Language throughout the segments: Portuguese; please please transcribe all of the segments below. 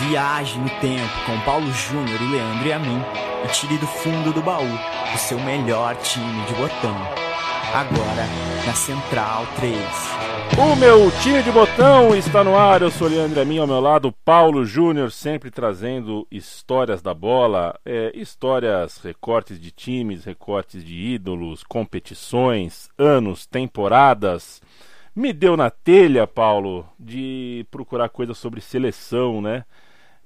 Viaje no tempo com Paulo Júnior e Leandro e a mim e tire do fundo do baú o seu melhor time de botão. Agora na Central 3. O meu time de botão está no ar. Eu sou Leandro Amin, ao meu lado, Paulo Júnior, sempre trazendo histórias da bola, é, histórias, recortes de times, recortes de ídolos, competições, anos, temporadas. Me deu na telha, Paulo, de procurar coisas sobre seleção, né?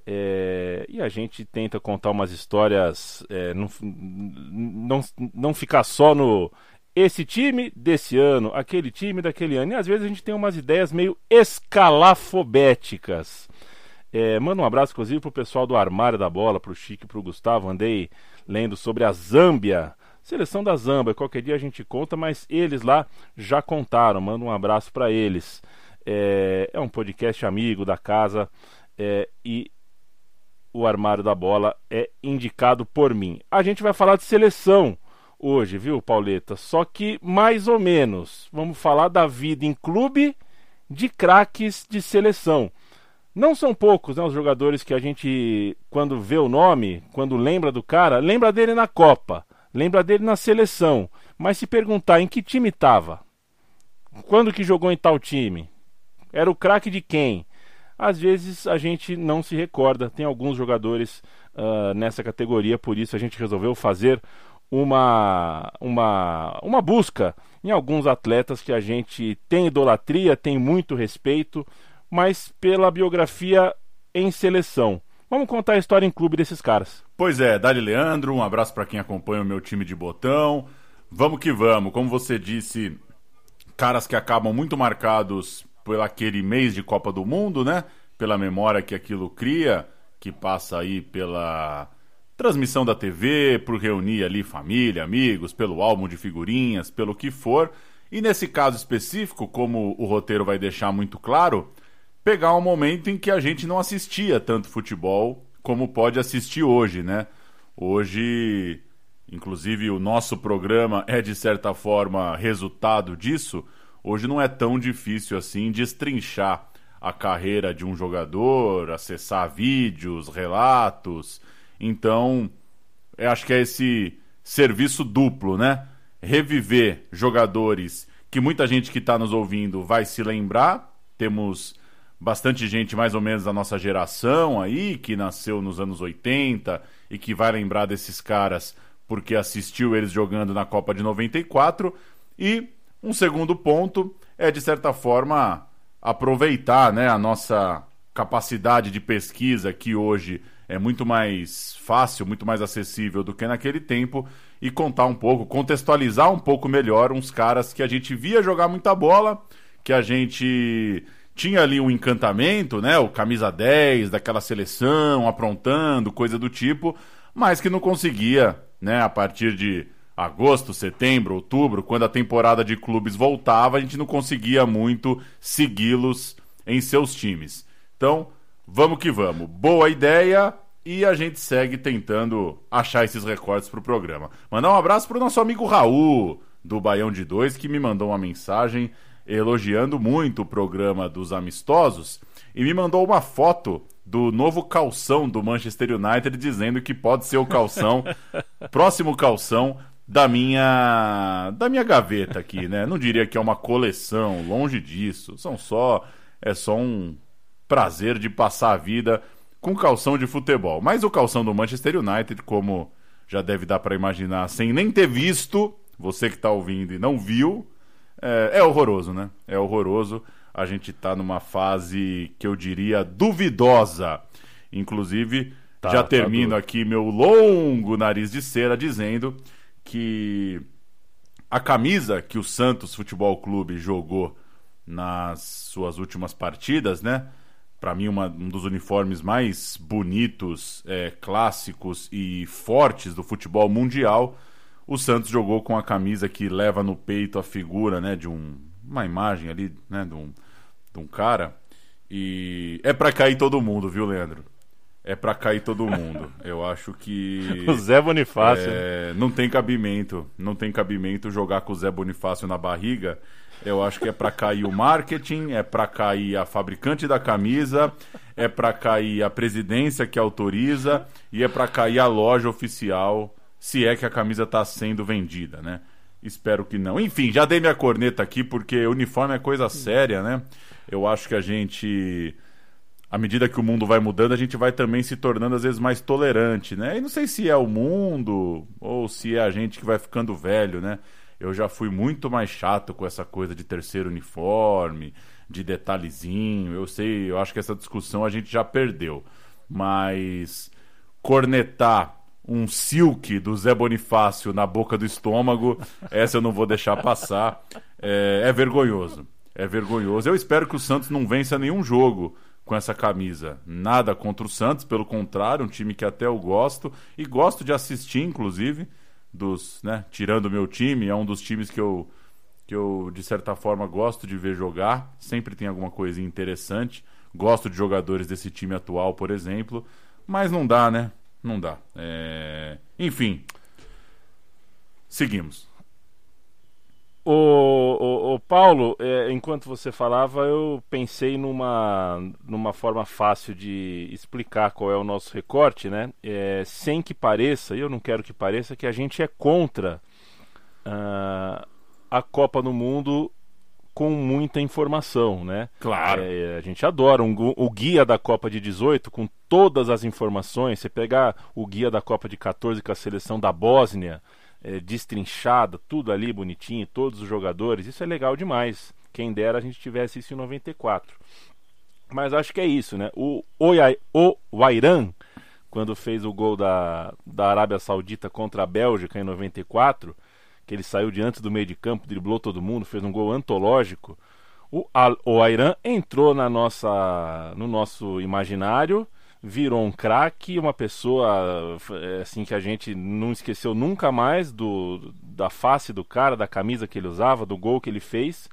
É, e a gente tenta contar umas histórias, é, não, não, não ficar só no esse time desse ano, aquele time daquele ano. E às vezes a gente tem umas ideias meio escalafobéticas. É, manda um abraço, inclusive, pro pessoal do Armário da Bola, pro Chique pro Gustavo. Andei lendo sobre a Zâmbia, seleção da Zâmbia. Qualquer dia a gente conta, mas eles lá já contaram. Manda um abraço para eles. É, é, um podcast amigo da casa é, e o Armário da Bola é indicado por mim. A gente vai falar de seleção hoje, viu, Pauleta? Só que mais ou menos. Vamos falar da vida em clube de craques de seleção. Não são poucos, né, os jogadores que a gente, quando vê o nome, quando lembra do cara, lembra dele na Copa, lembra dele na seleção. Mas se perguntar em que time estava, quando que jogou em tal time, era o craque de quem? Às vezes a gente não se recorda. Tem alguns jogadores uh, nessa categoria, por isso a gente resolveu fazer uma, uma, uma busca em alguns atletas que a gente tem idolatria, tem muito respeito, mas pela biografia em seleção. Vamos contar a história em clube desses caras. Pois é, Dali Leandro, um abraço para quem acompanha o meu time de botão. Vamos que vamos. Como você disse, caras que acabam muito marcados por aquele mês de Copa do Mundo, né? Pela memória que aquilo cria, que passa aí pela transmissão da TV, por reunir ali família, amigos, pelo álbum de figurinhas, pelo que for. E nesse caso específico, como o roteiro vai deixar muito claro, pegar um momento em que a gente não assistia tanto futebol como pode assistir hoje, né? Hoje, inclusive, o nosso programa é de certa forma resultado disso. Hoje não é tão difícil assim destrinchar a carreira de um jogador, acessar vídeos, relatos então, acho que é esse serviço duplo, né? Reviver jogadores que muita gente que está nos ouvindo vai se lembrar. Temos bastante gente mais ou menos da nossa geração aí, que nasceu nos anos 80 e que vai lembrar desses caras porque assistiu eles jogando na Copa de 94. E um segundo ponto é, de certa forma, aproveitar né, a nossa capacidade de pesquisa que hoje é muito mais fácil, muito mais acessível do que naquele tempo e contar um pouco, contextualizar um pouco melhor uns caras que a gente via jogar muita bola, que a gente tinha ali um encantamento, né, o camisa 10 daquela seleção, aprontando, coisa do tipo, mas que não conseguia, né, a partir de agosto, setembro, outubro, quando a temporada de clubes voltava, a gente não conseguia muito segui-los em seus times. Então, Vamos que vamos. Boa ideia e a gente segue tentando achar esses recortes para o programa. Mandar um abraço para o nosso amigo Raul, do Baião de Dois, que me mandou uma mensagem elogiando muito o programa dos amistosos e me mandou uma foto do novo calção do Manchester United dizendo que pode ser o calção, próximo calção da minha da minha gaveta aqui, né? Não diria que é uma coleção, longe disso. São só é só um prazer de passar a vida com calção de futebol. Mas o calção do Manchester United, como já deve dar para imaginar, sem nem ter visto, você que está ouvindo e não viu, é, é, horroroso, né? É horroroso. A gente está numa fase que eu diria duvidosa. Inclusive, tá, já tá termino aqui meu longo nariz de cera dizendo que a camisa que o Santos Futebol Clube jogou nas suas últimas partidas, né? para mim, uma, um dos uniformes mais bonitos, é, clássicos e fortes do futebol mundial. O Santos jogou com a camisa que leva no peito a figura né, de um, uma imagem ali, né, de um, de um cara. E é para cair todo mundo, viu, Leandro? É para cair todo mundo. Eu acho que. o Zé Bonifácio. É, não tem cabimento. Não tem cabimento jogar com o Zé Bonifácio na barriga. Eu acho que é para cair o marketing, é para cair a fabricante da camisa, é para cair a presidência que autoriza e é para cair a loja oficial, se é que a camisa está sendo vendida, né? Espero que não. Enfim, já dei minha corneta aqui porque uniforme é coisa séria, né? Eu acho que a gente à medida que o mundo vai mudando, a gente vai também se tornando às vezes mais tolerante, né? E não sei se é o mundo ou se é a gente que vai ficando velho, né? Eu já fui muito mais chato com essa coisa de terceiro uniforme, de detalhezinho. Eu sei, eu acho que essa discussão a gente já perdeu. Mas cornetar um silk do Zé Bonifácio na boca do estômago, essa eu não vou deixar passar. É, é vergonhoso. É vergonhoso. Eu espero que o Santos não vença nenhum jogo com essa camisa. Nada contra o Santos, pelo contrário, um time que até eu gosto e gosto de assistir, inclusive, dos, né, tirando o meu time, é um dos times que eu que eu de certa forma gosto de ver jogar, sempre tem alguma coisa interessante. Gosto de jogadores desse time atual, por exemplo, mas não dá, né? Não dá. É... Enfim, seguimos. O, o, o Paulo, é, enquanto você falava, eu pensei numa, numa forma fácil de explicar qual é o nosso recorte, né? É, sem que pareça, e eu não quero que pareça, que a gente é contra uh, a Copa do Mundo com muita informação, né? Claro. É, a gente adora um, o guia da Copa de 18 com todas as informações. Você pegar o guia da Copa de 14 com a seleção da Bósnia é, destrinchada, tudo ali bonitinho, todos os jogadores, isso é legal demais. Quem dera a gente tivesse isso em 94. Mas acho que é isso, né? O, o, o quando fez o gol da, da Arábia Saudita contra a Bélgica em 94, que ele saiu diante do meio de campo, driblou todo mundo, fez um gol antológico. O, Airan entrou na nossa, no nosso imaginário virou um craque, uma pessoa é, assim que a gente não esqueceu nunca mais do da face do cara, da camisa que ele usava, do gol que ele fez.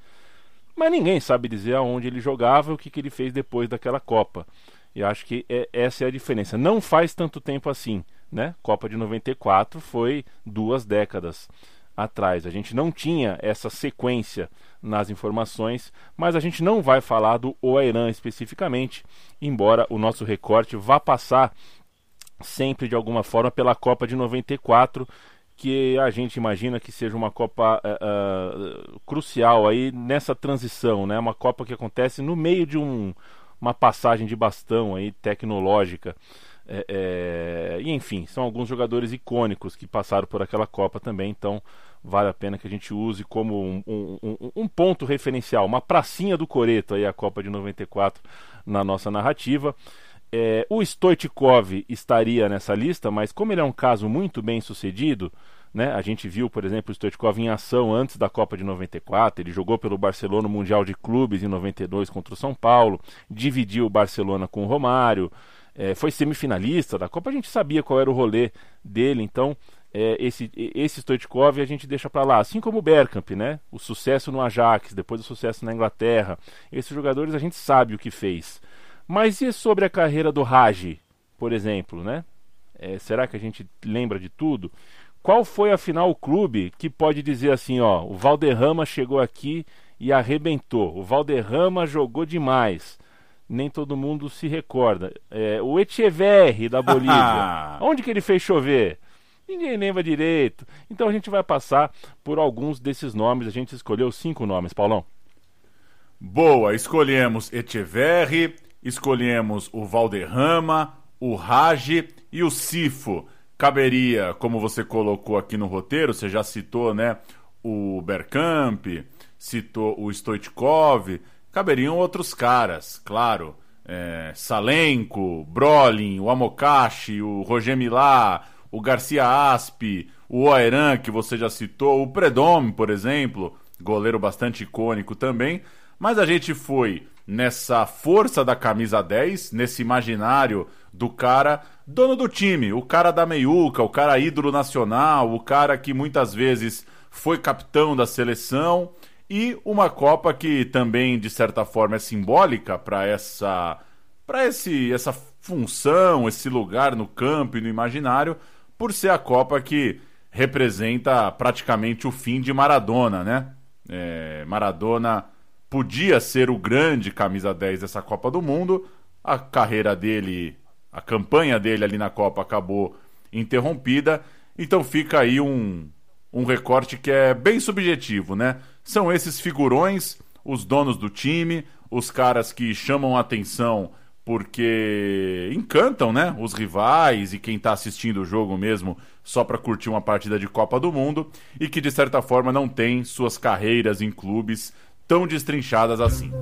Mas ninguém sabe dizer aonde ele jogava e o que, que ele fez depois daquela Copa. E acho que é, essa é a diferença. Não faz tanto tempo assim, né? Copa de 94 foi duas décadas atrás. A gente não tinha essa sequência nas informações, mas a gente não vai falar do Oairan especificamente, embora o nosso recorte vá passar sempre de alguma forma pela Copa de 94, que a gente imagina que seja uma Copa uh, uh, crucial aí nessa transição, né? Uma Copa que acontece no meio de um, uma passagem de bastão aí tecnológica. É, e enfim, são alguns jogadores icônicos que passaram por aquela Copa também, então vale a pena que a gente use como um, um, um, ponto referencial, uma pracinha do Coreto aí a Copa de 94 na nossa narrativa. É, o Stoichkov estaria nessa lista, mas como ele é um caso muito bem sucedido, né, a gente viu, por exemplo, o Stoichkov em ação antes da Copa de 94, ele jogou pelo Barcelona Mundial de Clubes em 92 contra o São Paulo, dividiu o Barcelona com o Romário, é, foi semifinalista da Copa, a gente sabia qual era o rolê dele, então é, esse, esse Stoichkov a gente deixa para lá, assim como o Bergkamp, né? O sucesso no Ajax, depois o sucesso na Inglaterra. Esses jogadores a gente sabe o que fez. Mas e sobre a carreira do Raj, por exemplo, né? É, será que a gente lembra de tudo? Qual foi afinal o clube que pode dizer assim, ó, o Valderrama chegou aqui e arrebentou. O Valderrama jogou demais nem todo mundo se recorda. É, o Echeverri da Bolívia. Onde que ele fez chover? Ninguém lembra direito. Então a gente vai passar por alguns desses nomes. A gente escolheu cinco nomes, Paulão. Boa, escolhemos Echeverri, escolhemos o Valderrama, o Raj e o Sifo. Caberia, como você colocou aqui no roteiro, você já citou, né? O Bergkamp, citou o Stoichkov, caberiam outros caras, claro. É, Salenko, Brolin, o Amokashi, o Roger Milá, o Garcia Aspe, o Oeran, que você já citou, o Predome, por exemplo, goleiro bastante icônico também. Mas a gente foi nessa força da camisa 10, nesse imaginário do cara dono do time, o cara da meiuca, o cara ídolo nacional, o cara que muitas vezes foi capitão da seleção e uma Copa que também, de certa forma, é simbólica para essa para esse essa função, esse lugar no campo e no imaginário, por ser a Copa que representa praticamente o fim de Maradona, né? É, Maradona podia ser o grande camisa 10 dessa Copa do Mundo, a carreira dele, a campanha dele ali na Copa acabou interrompida, então fica aí um, um recorte que é bem subjetivo, né? São esses figurões, os donos do time, os caras que chamam a atenção porque encantam, né, os rivais e quem está assistindo o jogo mesmo só para curtir uma partida de Copa do Mundo e que de certa forma não tem suas carreiras em clubes tão destrinchadas assim.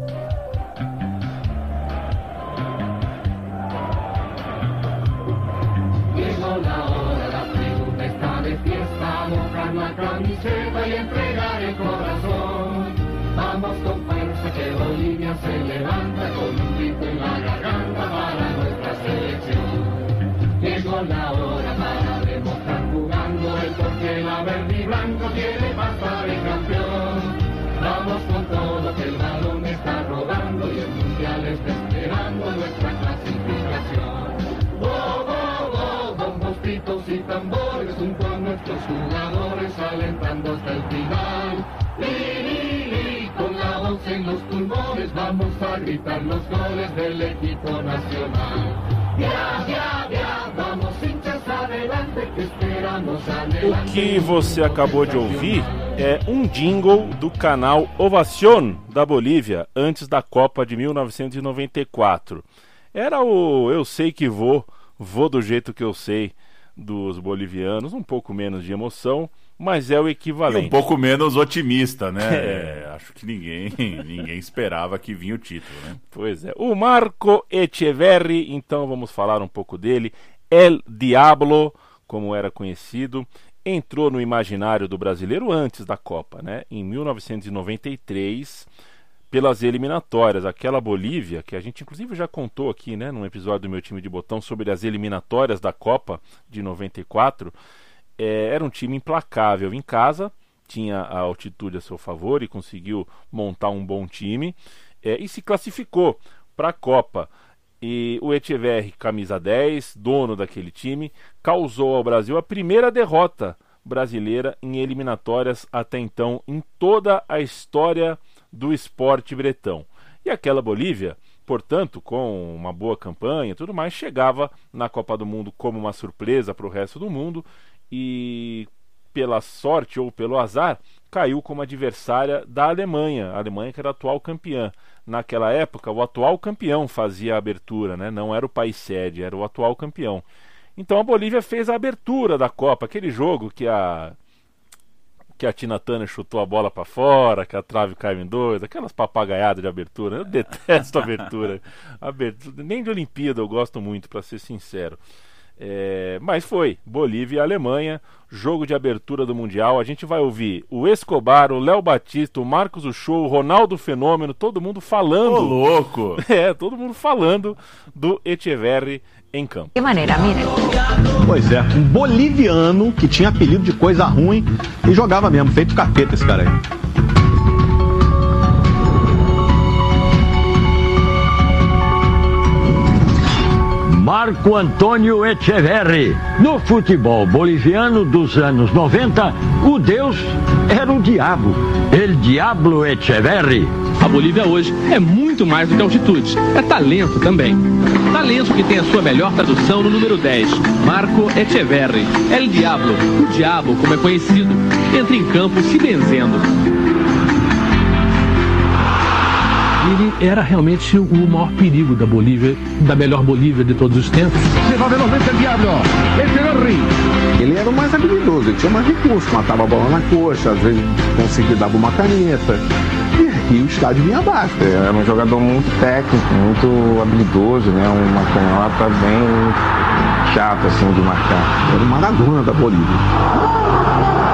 Vamos con fuerza que Bolivia se levanta con un grito en la garganta para nuestra selección. Llegó la hora para demostrar jugando el porque la verde y blanco quiere pasar el campeón. Vamos con todo que el balón está rodando y el mundial está esperando nuestra clasificación. Oh, oh, oh, pitos y tambores junto a nuestros jugadores hasta el final. en los pulmones vamos a gritar los goles del equipo nacional. O que você acabou de ouvir é um jingle do canal Ovacion da Bolívia antes da Copa de 1994. Era o Eu Sei Que Vou, Vou do Jeito Que Eu Sei dos bolivianos, um pouco menos de emoção, mas é o equivalente. E um pouco menos otimista, né? É. É, acho que ninguém, ninguém esperava que vinha o título, né? Pois é. O Marco Echeverri, então vamos falar um pouco dele. El Diablo, como era conhecido, entrou no imaginário do brasileiro antes da Copa, né? Em 1993 pelas eliminatórias. Aquela Bolívia, que a gente inclusive já contou aqui, né, num episódio do meu time de botão sobre as eliminatórias da Copa de 94, é, era um time implacável em casa, tinha a altitude a seu favor e conseguiu montar um bom time é, e se classificou para a Copa. E o Echeverri, camisa 10, dono daquele time, causou ao Brasil a primeira derrota brasileira em eliminatórias até então em toda a história do esporte bretão. E aquela Bolívia, portanto, com uma boa campanha e tudo mais, chegava na Copa do Mundo como uma surpresa para o resto do mundo e, pela sorte ou pelo azar, caiu como adversária da Alemanha, a Alemanha que era a atual campeã. Naquela época, o atual campeão fazia a abertura, né? não era o país sede, era o atual campeão. Então a Bolívia fez a abertura da Copa, aquele jogo que a que a Tina Turner chutou a bola para fora, que a trave caiu em dois, aquelas papagaiadas de abertura. Eu detesto abertura. abertura. Nem de Olimpíada eu gosto muito, para ser sincero. É, mas foi Bolívia e Alemanha, jogo de abertura do Mundial. A gente vai ouvir o Escobar, o Léo Batista, o Marcos Uchoa, o Ronaldo Fenômeno, todo mundo falando. Ô, louco! É, todo mundo falando do Echeverri em campo. Que maneira, mira. Pois é, um boliviano que tinha apelido de coisa ruim e jogava mesmo, feito capeta esse cara aí. Marco Antônio Echeverri. No futebol boliviano dos anos 90, o Deus era o diabo. El Diablo Echeverri. A Bolívia hoje é muito mais do que altitude, é talento também. Talento que tem a sua melhor tradução no número 10, Marco Echeverri. El Diablo, o diabo como é conhecido, entra em campo se benzendo era realmente o maior perigo da Bolívia, da melhor Bolívia de todos os tempos. Ele era o mais habilidoso, ele tinha mais recursos, matava a bola na coxa, às vezes conseguia dar uma caneta. E o estádio vinha abaixo. Era um jogador muito técnico, muito habilidoso, né? Uma canhota bem chata assim de marcar. Era o Maradona da Bolívia.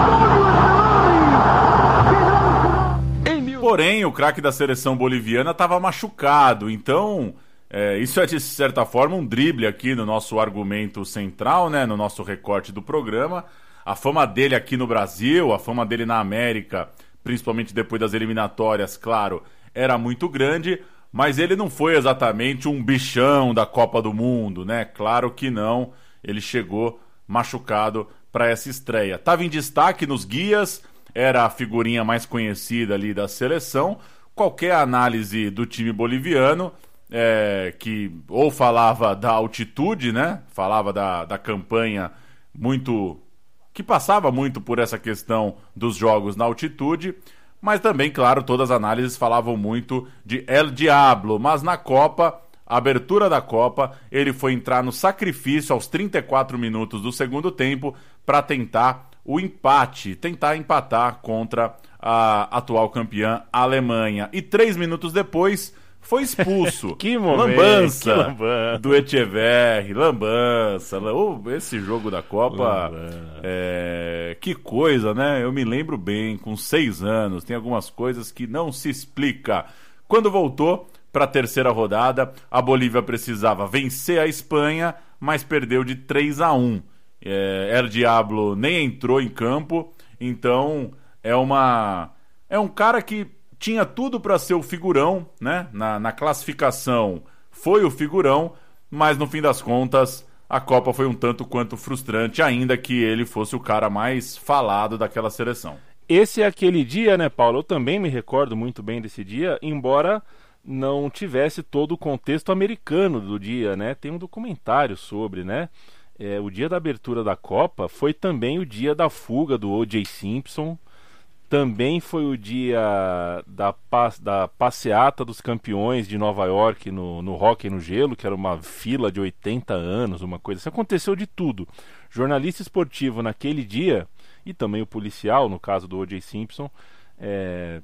Porém, o craque da seleção boliviana estava machucado, então é, isso é de certa forma um drible aqui no nosso argumento central, né, no nosso recorte do programa. A fama dele aqui no Brasil, a fama dele na América, principalmente depois das eliminatórias, claro, era muito grande, mas ele não foi exatamente um bichão da Copa do Mundo, né? Claro que não. Ele chegou machucado para essa estreia. Estava em destaque nos guias, era a figurinha mais conhecida ali da seleção. Qualquer análise do time boliviano, é, que ou falava da altitude, né? Falava da, da campanha muito. que passava muito por essa questão dos jogos na altitude. Mas também, claro, todas as análises falavam muito de El Diablo. Mas na Copa, abertura da Copa, ele foi entrar no sacrifício aos 34 minutos do segundo tempo para tentar o empate, tentar empatar contra a atual campeã Alemanha. E três minutos depois foi expulso. que momento, lambança, que lambança. do Echeverri, lambança. Oh, esse jogo da Copa, é, que coisa, né? Eu me lembro bem, com seis anos, tem algumas coisas que não se explica. Quando voltou para a terceira rodada, a Bolívia precisava vencer a Espanha, mas perdeu de 3 a 1. É, El Diablo nem entrou em campo, então é uma é um cara que tinha tudo para ser o figurão, né? Na, na classificação foi o figurão, mas no fim das contas a Copa foi um tanto quanto frustrante, ainda que ele fosse o cara mais falado daquela seleção. Esse é aquele dia, né, Paulo? Eu também me recordo muito bem desse dia, embora não tivesse todo o contexto americano do dia, né? Tem um documentário sobre, né? É, o dia da abertura da Copa foi também o dia da fuga do O.J. Simpson, também foi o dia da, da passeata dos campeões de Nova York no, no Hockey no Gelo, que era uma fila de 80 anos, uma coisa assim. Aconteceu de tudo. Jornalista esportivo naquele dia, e também o policial, no caso do O.J. Simpson, é,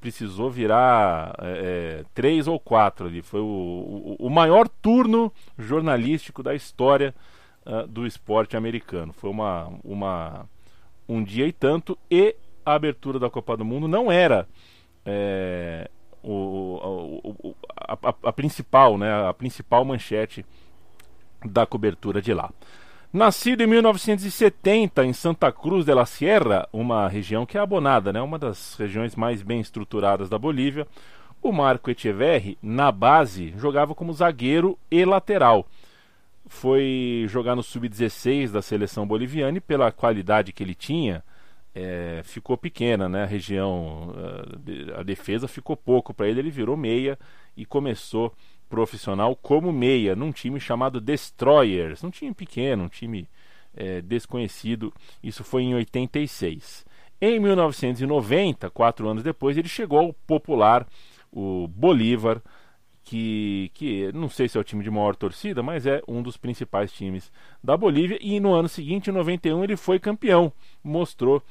precisou virar é, é, três ou quatro ali. Foi o, o, o maior turno jornalístico da história uh, do esporte americano. Foi uma, uma, um dia e tanto, e a abertura da Copa do Mundo não era é, o, o, a, a, a, principal, né, a principal manchete da cobertura de lá. Nascido em 1970 em Santa Cruz de la Sierra, uma região que é abonada, né, uma das regiões mais bem estruturadas da Bolívia, o Marco Echeverri, na base, jogava como zagueiro e lateral. Foi jogar no sub-16 da seleção boliviana e pela qualidade que ele tinha, é, ficou pequena, né? A região, a defesa ficou pouco para ele. Ele virou meia e começou profissional como meia num time chamado Destroyers, um time pequeno, um time é, desconhecido. Isso foi em 86. Em 1990, quatro anos depois, ele chegou ao popular, o Bolívar, que, que não sei se é o time de maior torcida, mas é um dos principais times da Bolívia. E no ano seguinte, em 91, ele foi campeão. Mostrou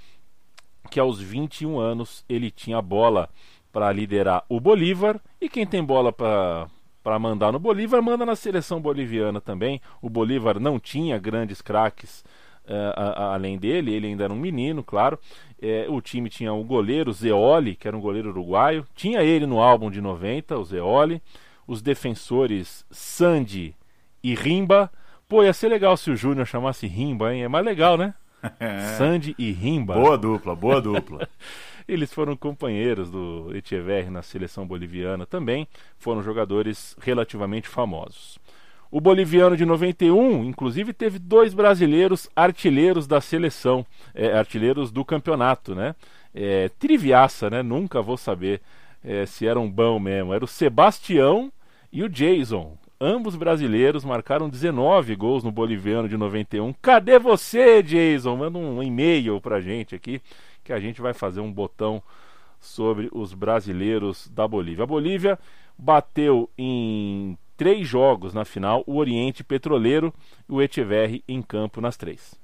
que aos 21 anos ele tinha bola para liderar o Bolívar. E quem tem bola para para mandar no Bolívar, manda na seleção boliviana também. O Bolívar não tinha grandes craques uh, além dele, ele ainda era um menino, claro. É, o time tinha o goleiro Zeoli, que era um goleiro uruguaio, tinha ele no álbum de 90, o Zeoli. Os defensores Sandy e Rimba. Pô, ia ser legal se o Júnior chamasse Rimba, hein? É mais legal, né? É. Sandy e Rimba. Boa dupla, boa dupla. Eles foram companheiros do Echeverri na seleção boliviana também, foram jogadores relativamente famosos. O boliviano de 91, inclusive, teve dois brasileiros artilheiros da seleção, é, artilheiros do campeonato, né? É, triviaça, né? Nunca vou saber é, se eram bom mesmo. Era o Sebastião e o Jason. Ambos brasileiros marcaram 19 gols no boliviano de 91. Cadê você, Jason? Manda um e-mail pra gente aqui que a gente vai fazer um botão sobre os brasileiros da Bolívia. A Bolívia bateu em três jogos na final o Oriente Petroleiro e o Echeverri em campo nas três.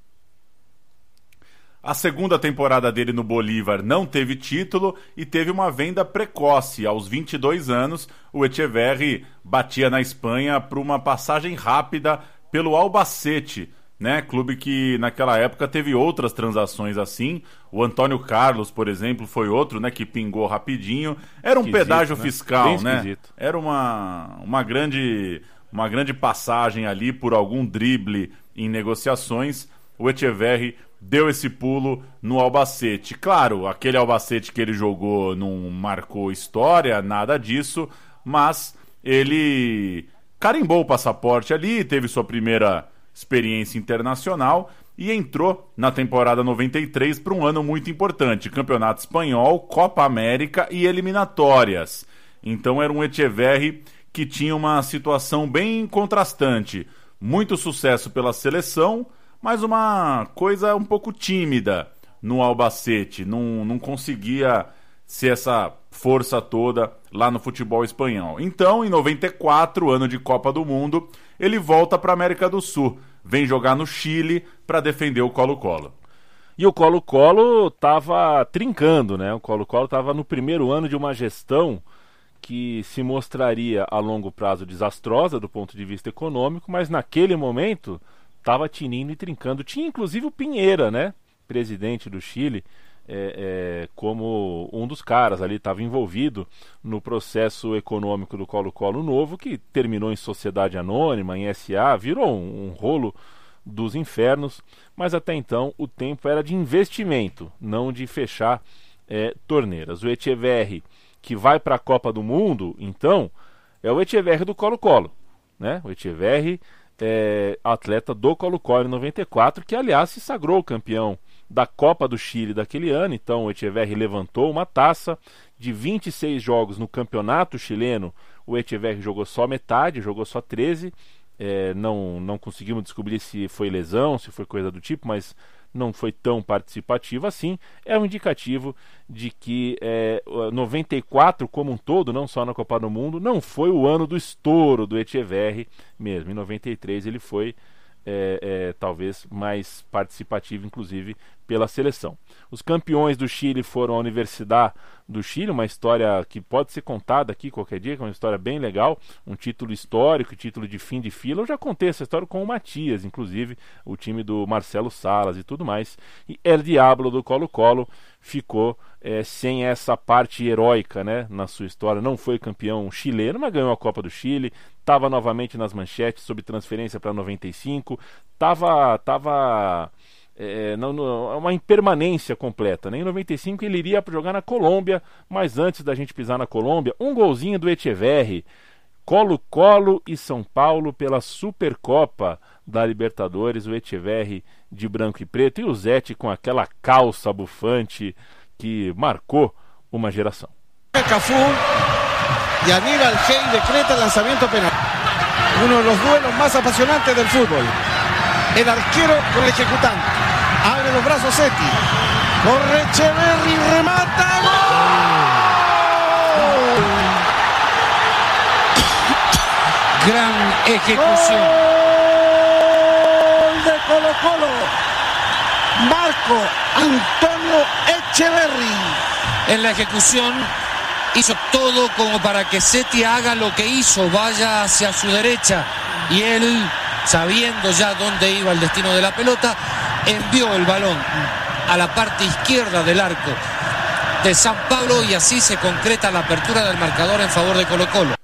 A segunda temporada dele no Bolívar não teve título e teve uma venda precoce. Aos 22 anos, o Echeverri batia na Espanha por uma passagem rápida pelo Albacete, né? Clube que naquela época teve outras transações assim. O Antônio Carlos, por exemplo, foi outro, né? Que pingou rapidinho. Era um esquisito, pedágio né? fiscal, né? Era uma, uma grande uma grande passagem ali por algum drible em negociações. O Echeverri deu esse pulo no Albacete. Claro, aquele Albacete que ele jogou não marcou história, nada disso, mas ele carimbou o passaporte ali, teve sua primeira experiência internacional e entrou na temporada 93 para um ano muito importante: Campeonato Espanhol, Copa América e eliminatórias. Então era um Echeverri que tinha uma situação bem contrastante. Muito sucesso pela seleção, mas uma coisa um pouco tímida no Albacete. Não, não conseguia ser essa força toda lá no futebol espanhol. Então, em 94, ano de Copa do Mundo, ele volta para a América do Sul vem jogar no Chile para defender o Colo-Colo. E o Colo-Colo estava trincando, né? O Colo-Colo estava no primeiro ano de uma gestão que se mostraria a longo prazo desastrosa do ponto de vista econômico, mas naquele momento estava tinindo e trincando. Tinha inclusive o Pinheira, né? Presidente do Chile, é, é, como um dos caras ali, estava envolvido no processo econômico do Colo-Colo Novo, que terminou em sociedade anônima, em SA, virou um, um rolo dos infernos, mas até então o tempo era de investimento, não de fechar é, torneiras. O Echeverri, que vai para a Copa do Mundo, então, é o Echeverri do Colo-Colo. Né? O Echeverri, é, atleta do Colo-Colo em 94, que aliás se sagrou campeão da Copa do Chile daquele ano. Então o Echeverri levantou uma taça de 26 jogos no campeonato chileno. O Echeverri jogou só metade, jogou só 13. É, não, não conseguimos descobrir se foi lesão, se foi coisa do tipo, mas não foi tão participativo assim. É um indicativo de que é, 94 como um todo, não só na Copa do Mundo, não foi o ano do estouro do Echeverri mesmo. Em 93 ele foi é, é, talvez mais participativo, inclusive pela seleção. Os campeões do Chile foram a Universidade do Chile, uma história que pode ser contada aqui qualquer dia, que é uma história bem legal, um título histórico, título de fim de fila. Eu já contei essa história com o Matias, inclusive, o time do Marcelo Salas e tudo mais. E El Diablo do Colo-Colo ficou é, sem essa parte heróica né, na sua história. Não foi campeão chileno, mas ganhou a Copa do Chile, estava novamente nas manchetes sob transferência para 95, estava. Tava, é, é uma impermanência completa. Né? Em 95 ele iria jogar na Colômbia, mas antes da gente pisar na Colômbia, um golzinho do Echeverri. Colo-Colo e São Paulo pela Supercopa da Libertadores, o Echeverri de branco e preto e o Zete com aquela calça bufante que marcou uma geração. Cafu y Aníbal Hey decreta el lanzamiento penal. Uno de los duelos más apasionantes del fútbol. El arquero con el ejecutante. Abre los brazos Seti. Corre Echeverri, remata. ¡Gol! Gran ejecución. Gol de Colo Colo. Marco Antonio Echeverri. En la ejecución hizo todo como para que Seti haga lo que hizo, vaya hacia su derecha y él, sabiendo ya dónde iba el destino de la pelota, envió el balón a la parte izquierda del arco de San Pablo y así se concreta la apertura del marcador en favor de Colo Colo.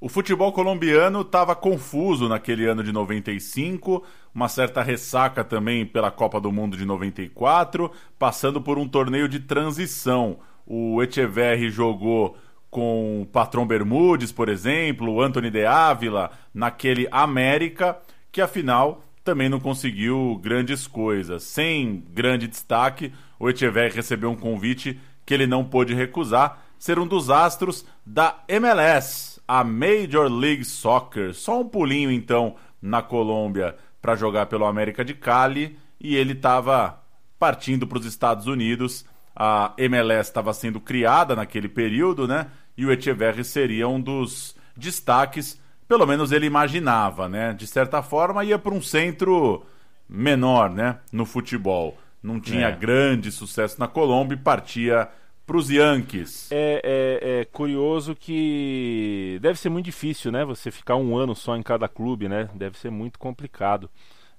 O futebol colombiano estava confuso naquele ano de 95, uma certa ressaca também pela Copa do Mundo de 94, passando por um torneio de transição. O Echeverri jogou com o Patrão Bermudes, por exemplo, o Anthony de Ávila, naquele América, que afinal também não conseguiu grandes coisas. Sem grande destaque, o Echeverri recebeu um convite que ele não pôde recusar, ser um dos astros da MLS, a Major League Soccer. Só um pulinho então na Colômbia para jogar pelo América de Cali e ele estava partindo para os Estados Unidos a MLS estava sendo criada naquele período, né? E o Echeverri seria um dos destaques, pelo menos ele imaginava, né? De certa forma, ia para um centro menor, né? No futebol. Não tinha é. grande sucesso na Colômbia e partia para os Yankees. É, é, é, curioso que deve ser muito difícil, né? Você ficar um ano só em cada clube, né? Deve ser muito complicado.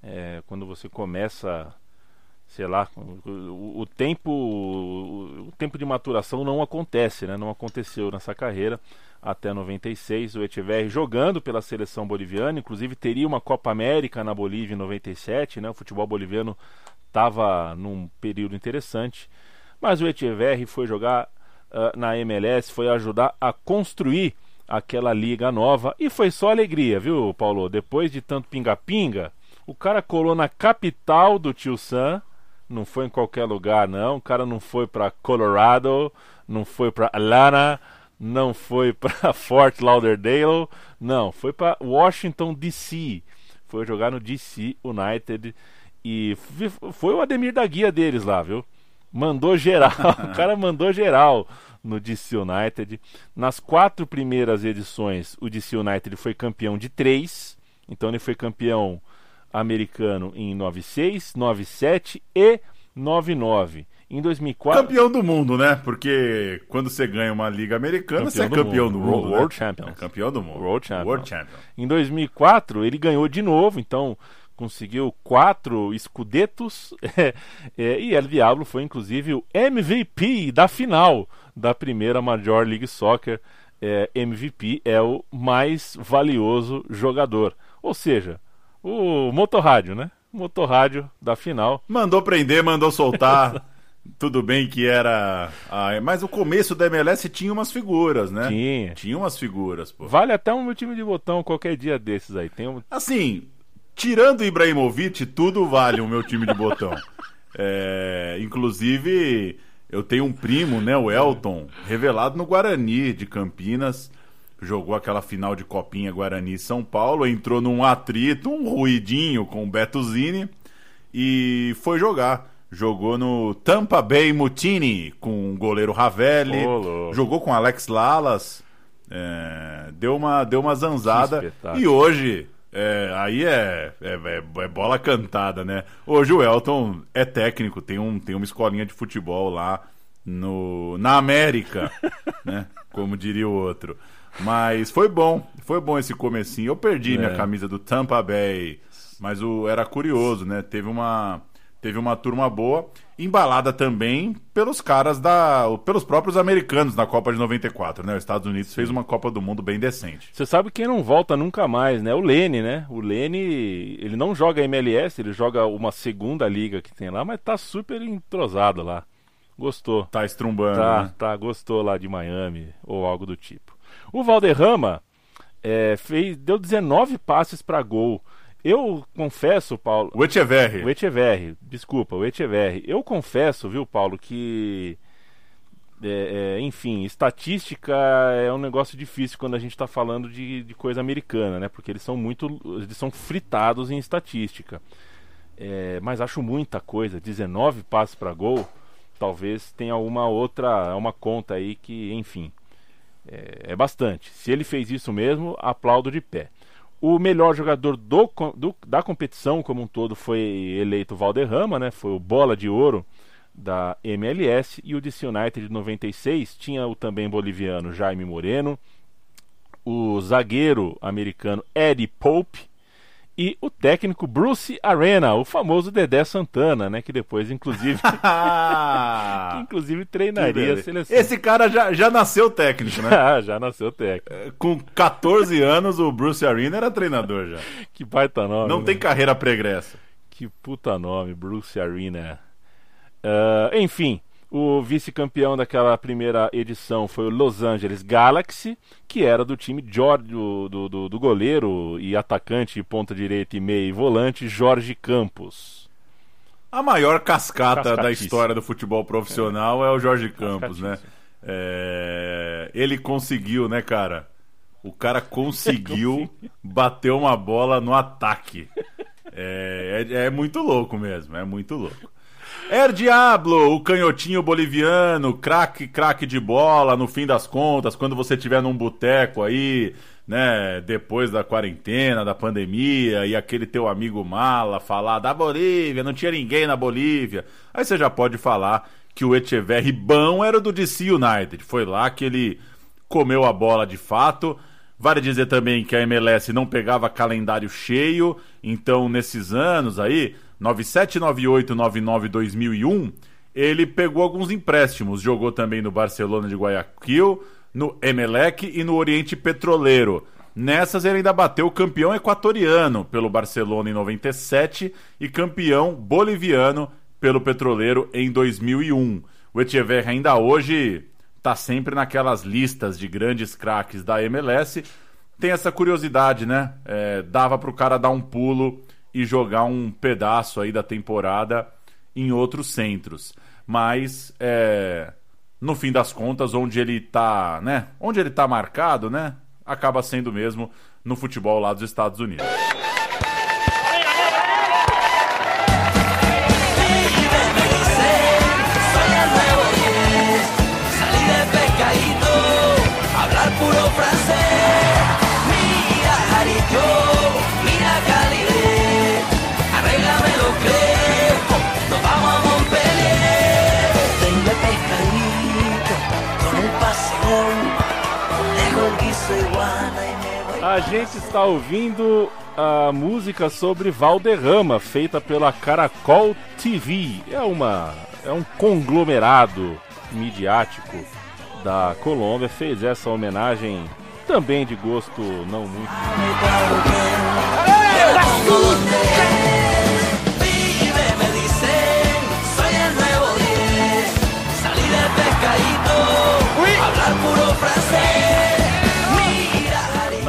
É, quando você começa sei lá, o, o tempo o, o, tempo de maturação não acontece, né? Não aconteceu nessa carreira até 96, o Echeverri jogando pela seleção boliviana, inclusive teria uma Copa América na Bolívia em 97, né? O futebol boliviano estava num período interessante, mas o Echeverri foi jogar uh, na MLS, foi ajudar a construir aquela liga nova. E foi só alegria, viu, Paulo? Depois de tanto pinga-pinga, o cara colou na capital do Tio Sam. Não foi em qualquer lugar, não. O cara não foi para Colorado, não foi para Atlanta, não foi para Fort Lauderdale, não. Foi para Washington D.C. Foi jogar no D.C. United e foi o Ademir da guia deles lá, viu? Mandou geral, o cara mandou geral no DC United. Nas quatro primeiras edições, o DC United foi campeão de três. Então ele foi campeão americano em 96, 97 e 99. Em 2004. Campeão do mundo, né? Porque quando você ganha uma liga americana, campeão você é campeão do mundo. Do mundo World né? Champion. É campeão do mundo. World Champion. World Champion. Em 2004, ele ganhou de novo, então conseguiu quatro escudetos é, é, e El Diablo foi inclusive o MVP da final da primeira Major League Soccer. É, MVP é o mais valioso jogador, ou seja, o motorrádio, né? Motorrádio da final. Mandou prender, mandou soltar. Tudo bem que era. Ah, mas o começo da MLS tinha umas figuras, né? Tinha. Tinha umas figuras, pô. Vale até um meu time de botão qualquer dia desses aí. Tem um... Assim, tirando o Ibrahimovic, tudo vale o meu time de botão. É, inclusive, eu tenho um primo, né, o Elton, revelado no Guarani de Campinas. Jogou aquela final de Copinha Guarani São Paulo, entrou num atrito, um ruidinho com o Beto Zini e foi jogar. Jogou no Tampa Bay Mutini com o goleiro Ravelli. Oh, jogou com Alex Lalas. É, deu, uma, deu uma zanzada. E hoje é, aí é, é, é, é, bola cantada, né? Hoje o Elton é técnico, tem, um, tem uma escolinha de futebol lá no, na América, né? Como diria o outro. Mas foi bom, foi bom esse comecinho. Eu perdi minha é. camisa do Tampa Bay, mas o, era curioso, né? Teve uma, teve uma turma boa embalada também pelos caras da. pelos próprios americanos na Copa de 94, né? Os Estados Unidos fez uma Copa do Mundo bem decente. Você sabe quem não volta nunca mais, né? O Lene, né? O Lene, ele não joga MLS, ele joga uma segunda liga que tem lá, mas tá super entrosado lá. Gostou. Tá estrumbando. Tá, né? tá, gostou lá de Miami ou algo do tipo. O Valderrama é, fez, deu 19 passes para gol. Eu confesso, Paulo. O Echeverri. O Echeverri, desculpa, o Echeverri. Eu confesso, viu, Paulo, que. É, é, enfim, estatística é um negócio difícil quando a gente está falando de, de, coisa americana, né? Porque eles são muito. Eles são fritados em estatística. É, mas acho muita coisa. 19 passes para gol. Talvez tenha uma outra. Uma conta aí que, enfim. É, é bastante. Se ele fez isso mesmo, aplaudo de pé. O melhor jogador do, do, da competição como um todo foi eleito Valderrama, né? Foi o bola de ouro da MLS e o DC United de 96 tinha o também boliviano Jaime Moreno, o zagueiro americano Eddie Pope e o técnico Bruce Arena, o famoso Dedé Santana, né? Que depois, inclusive, que inclusive treinaria a seleção. Esse cara já, já nasceu técnico, né? Já, já nasceu técnico. É, com 14 anos, o Bruce Arena era treinador já. Que baita nome. Não né? tem carreira pregressa. Que puta nome, Bruce Arena. Uh, enfim, o vice-campeão daquela primeira edição foi o Los Angeles Galaxy, que era do time George, do, do, do goleiro e atacante, ponta direita e meia e volante, Jorge Campos. A maior cascata da história do futebol profissional é, é o Jorge Campos, né? É... Ele conseguiu, né, cara? O cara conseguiu bater uma bola no ataque. É, é, é muito louco mesmo, é muito louco. Er Diablo, o canhotinho boliviano, craque, craque de bola, no fim das contas, quando você estiver num boteco aí, né, depois da quarentena, da pandemia, e aquele teu amigo mala falar da Bolívia, não tinha ninguém na Bolívia. Aí você já pode falar que o Echeverri bom era do DC United. Foi lá que ele comeu a bola de fato. Vale dizer também que a MLS não pegava calendário cheio, então nesses anos aí 97, 98, 99, 2001, ele pegou alguns empréstimos. Jogou também no Barcelona de Guayaquil, no Emelec e no Oriente Petroleiro. Nessas ele ainda bateu o campeão equatoriano pelo Barcelona em 97 e campeão boliviano pelo Petroleiro em 2001. O Echeverri ainda hoje tá sempre naquelas listas de grandes craques da MLS. Tem essa curiosidade, né? É, dava pro cara dar um pulo e jogar um pedaço aí da temporada em outros centros. Mas é, no fim das contas, onde ele tá, né? Onde ele tá marcado, né? Acaba sendo mesmo no futebol lá dos Estados Unidos. A gente está ouvindo a música sobre Valderrama, feita pela Caracol TV. É uma é um conglomerado midiático da Colômbia fez essa homenagem também de gosto não muito.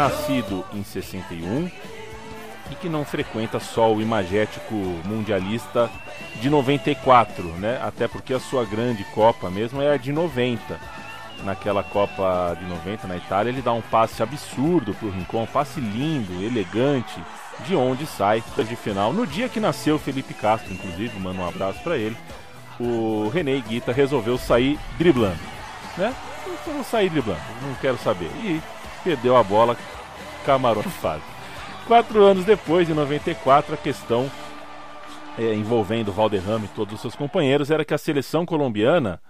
Nascido em 61 e que não frequenta só o imagético mundialista de 94, né? Até porque a sua grande Copa mesmo é a de 90 naquela Copa de 90 na Itália, ele dá um passe absurdo pro Rincon, um passe lindo, elegante, de onde sai de final. No dia que nasceu Felipe Castro, inclusive, mando um abraço para ele, o René Guita resolveu sair driblando, né? Eu vou sair driblando, não quero saber. E perdeu a bola, camarote fase. Quatro anos depois, em 94, a questão é, envolvendo Valderrama e todos os seus companheiros era que a seleção colombiana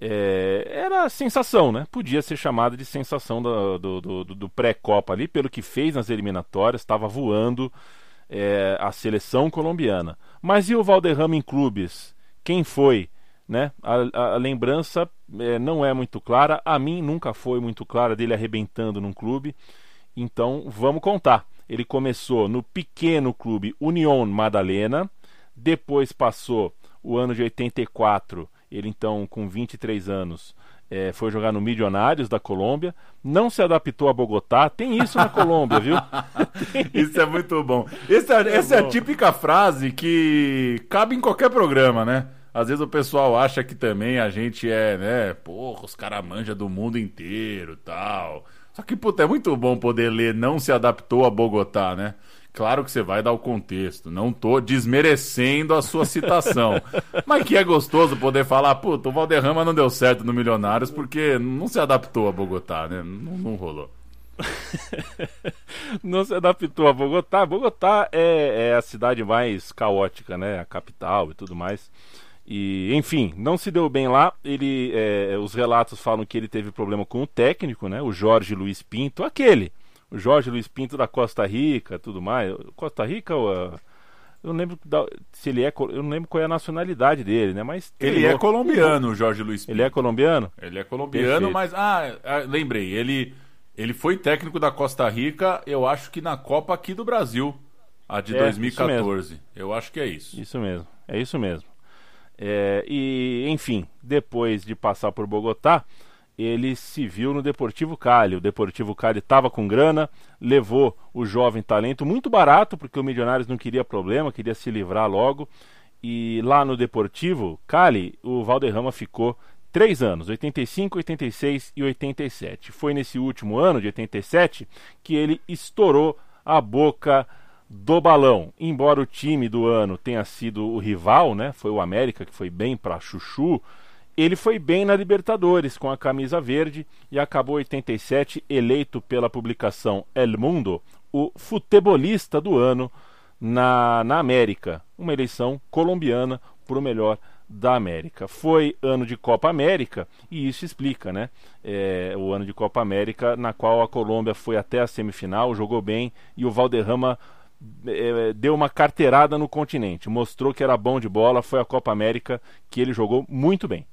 é, era sensação, né? Podia ser chamada de sensação do, do, do, do pré-copa ali, pelo que fez nas eliminatórias, estava voando é, a seleção colombiana. Mas e o Valderrama em clubes? Quem foi? Né? A, a lembrança é, não é muito clara, a mim nunca foi muito clara dele arrebentando num clube. Então vamos contar. Ele começou no pequeno clube União Madalena, depois passou o ano de 84 ele então, com 23 anos, é, foi jogar no Milionários da Colômbia, não se adaptou a Bogotá. Tem isso na Colômbia, viu? isso é muito bom. Essa, é, essa é a típica frase que cabe em qualquer programa, né? Às vezes o pessoal acha que também a gente é, né? Porra, os caras manjam do mundo inteiro tal. Só que, puta, é muito bom poder ler não se adaptou a Bogotá, né? Claro que você vai dar o contexto, não tô desmerecendo a sua citação. mas que é gostoso poder falar, puta, o Valderrama não deu certo no Milionários porque não se adaptou a Bogotá, né? Não, não rolou. não se adaptou a Bogotá. Bogotá é, é, a cidade mais caótica, né? A capital e tudo mais. E, enfim, não se deu bem lá. Ele, é, os relatos falam que ele teve problema com o técnico, né? O Jorge Luiz Pinto, aquele o Jorge Luiz Pinto da Costa Rica, tudo mais. Costa Rica ou eu não lembro da, se ele é, eu não lembro qual é a nacionalidade dele, né? Mas ele é colombiano, o Jorge Luiz Pinto. Ele é colombiano? Ele é colombiano, Perfeito. mas ah, ah, lembrei, ele ele foi técnico da Costa Rica, eu acho que na Copa aqui do Brasil, a de é, 2014. Eu acho que é isso. Isso mesmo. É isso mesmo. É, e enfim, depois de passar por Bogotá, ele se viu no Deportivo Cali. O Deportivo Cali estava com grana, levou o jovem talento muito barato, porque o Milionários não queria problema, queria se livrar logo. E lá no Deportivo Cali, o Valderrama ficou três anos, 85, 86 e 87. Foi nesse último ano, de 87, que ele estourou a boca do balão. Embora o time do ano tenha sido o rival, né? Foi o América que foi bem para Chuchu ele foi bem na Libertadores com a camisa verde e acabou 87 eleito pela publicação El Mundo o futebolista do ano na, na América, uma eleição colombiana para o melhor da América. Foi ano de Copa América e isso explica, né? É, o ano de Copa América na qual a Colômbia foi até a semifinal, jogou bem e o Valderrama é, deu uma carteirada no continente, mostrou que era bom de bola. Foi a Copa América que ele jogou muito bem.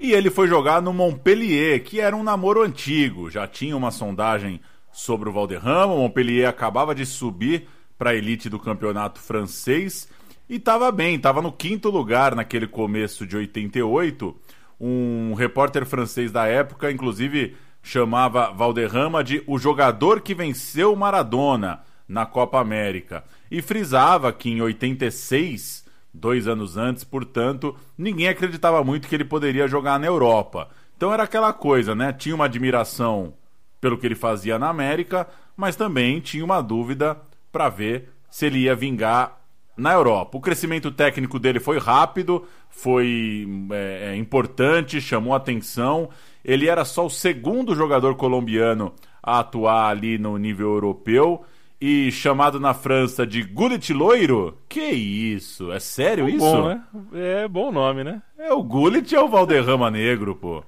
E ele foi jogar no Montpellier, que era um namoro antigo. Já tinha uma sondagem sobre o Valderrama. O Montpellier acabava de subir para a elite do campeonato francês e estava bem, estava no quinto lugar naquele começo de 88. Um repórter francês da época, inclusive, chamava Valderrama de o jogador que venceu Maradona na Copa América. E frisava que em 86, dois anos antes, portanto, ninguém acreditava muito que ele poderia jogar na Europa. Então era aquela coisa, né? Tinha uma admiração pelo que ele fazia na América, mas também tinha uma dúvida para ver se ele ia vingar na Europa. O crescimento técnico dele foi rápido, foi é, importante, chamou atenção. Ele era só o segundo jogador colombiano a atuar ali no nível europeu e chamado na França de Gullit Loiro? Que isso? É sério Bom, isso? né? É bom nome, né? É o Gullit é o Valderrama Negro, pô.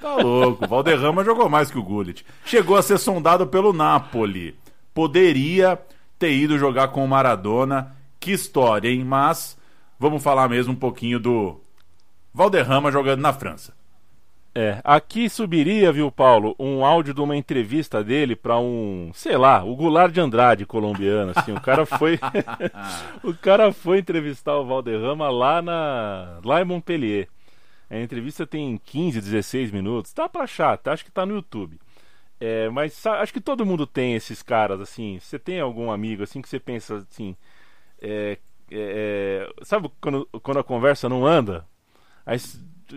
Tá louco. O Valderrama jogou mais que o Gullit. Chegou a ser sondado pelo Napoli. Poderia ter ido jogar com o Maradona. Que história, hein? Mas vamos falar mesmo um pouquinho do Valderrama jogando na França. É, aqui subiria, viu, Paulo, um áudio de uma entrevista dele para um, sei lá, o Goulart de Andrade colombiano, assim, o cara foi o cara foi entrevistar o Valderrama lá na lá em Montpellier. A entrevista tem 15, 16 minutos, tá pra achar, tá? acho que tá no YouTube. É, mas acho que todo mundo tem esses caras, assim, você tem algum amigo, assim, que você pensa, assim, é, é, é, sabe quando, quando a conversa não anda? Aí,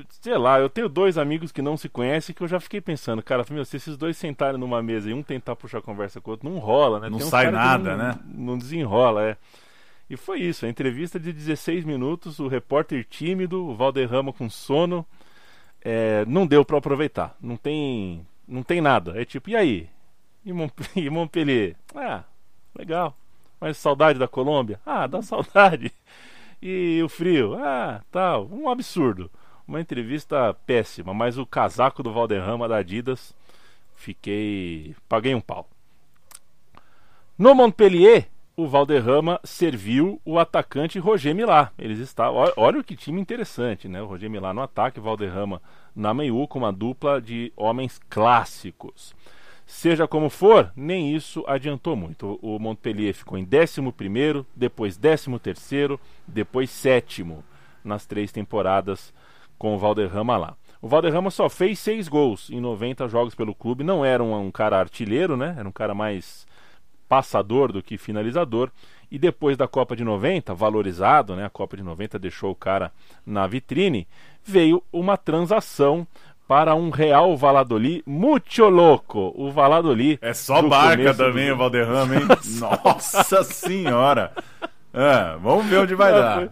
sei lá, eu tenho dois amigos que não se conhecem que eu já fiquei pensando, cara, meu, se esses dois sentarem numa mesa e um tentar puxar conversa com o outro, não rola, né? Não sai nada, não- né? Não desenrola, é. E foi isso, a entrevista de 16 minutos, o repórter tímido, o Valderrama com sono, é, não deu pra aproveitar. Não tem, não tem nada. É tipo, e aí? E, Mont- e Montpellier? Ah, legal. Mas saudade da Colômbia? Ah, dá saudade. E o frio? Ah, tal. Um absurdo. Uma entrevista péssima, mas o casaco do Valderrama da Adidas, fiquei. paguei um pau. No Montpellier, o Valderrama serviu o atacante Roger Milá. Eles estavam, olha que time interessante, né? O Roger Milá no ataque, Valderrama na meiú com uma dupla de homens clássicos. Seja como for, nem isso adiantou muito. O Montpellier ficou em 11º, depois 13º, depois sétimo nas três temporadas com o Valderrama lá. O Valderrama só fez seis gols em 90 jogos pelo clube. Não era um, um cara artilheiro, né? Era um cara mais passador do que finalizador. E depois da Copa de 90, valorizado, né? A Copa de 90 deixou o cara na vitrine. Veio uma transação para um Real Valladolid muito louco. O Valladolid É só barca também, do- o Valderrama, hein? Nossa senhora! É, vamos ver onde vai dar.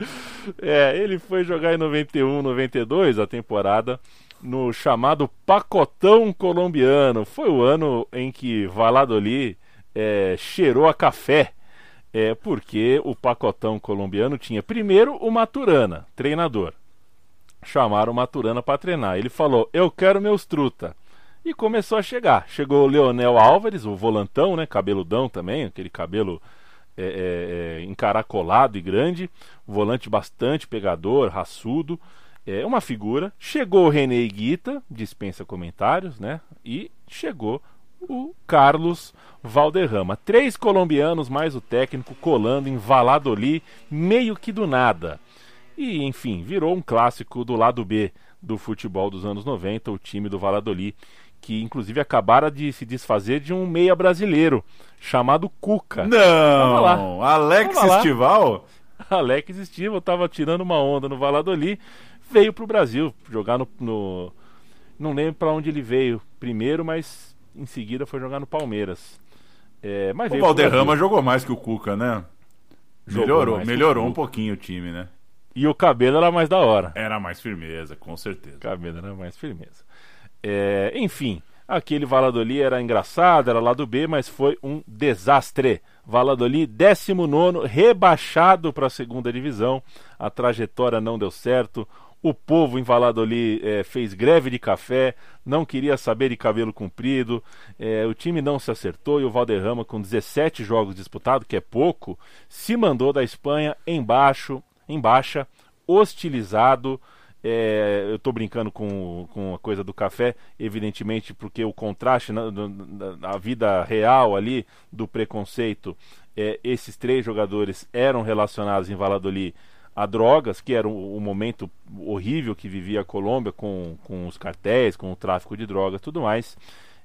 É, ele foi jogar em 91, 92 a temporada no chamado pacotão colombiano. Foi o ano em que Valladolid é, cheirou a café. É, porque o pacotão colombiano tinha primeiro o Maturana, treinador. Chamaram o Maturana para treinar. Ele falou: Eu quero meus truta. E começou a chegar. Chegou o Leonel Álvares, o volantão, né? Cabeludão também, aquele cabelo é, é, é, encaracolado e grande, volante bastante pegador, raçudo, é uma figura. Chegou o René Guita, dispensa comentários, né? E chegou o Carlos Valderrama. Três colombianos mais o técnico colando em Valladolid, meio que do nada. E, enfim, virou um clássico do lado B do futebol dos anos 90, o time do Valladolid, que inclusive acabara de se desfazer de um meia brasileiro chamado Cuca. Não! Alex. Estival? Alex Estival estava tirando uma onda no Valladolid, veio para o Brasil jogar no, no- não lembro para onde ele veio primeiro, mas em seguida foi jogar no Palmeiras. É, mas O Valderrama jogou mais que o Cuca, né? Jogou Melhorou, melhorou um pouquinho o time, né? E o cabelo era mais da hora. Era mais firmeza, com certeza. O cabelo era mais firmeza. É, enfim, aquele Valladolid era engraçado, era lá do B, mas foi um desastre. Valladolid, 19, rebaixado para a segunda divisão. A trajetória não deu certo. O povo em Valladolid eh, fez greve de café, não queria saber de cabelo comprido. eh, o time não se acertou e o Valderrama, com 17 jogos disputados, que é pouco, se mandou da Espanha embaixo, em baixa, hostilizado. É, eu estou brincando com, com a coisa do café, evidentemente, porque o contraste na, na- na- na vida real ali do preconceito, é, esses três jogadores eram relacionados em Valladolid a drogas, que era o, o momento horrível que vivia a Colômbia com, com os cartéis, com o tráfico de drogas, tudo mais.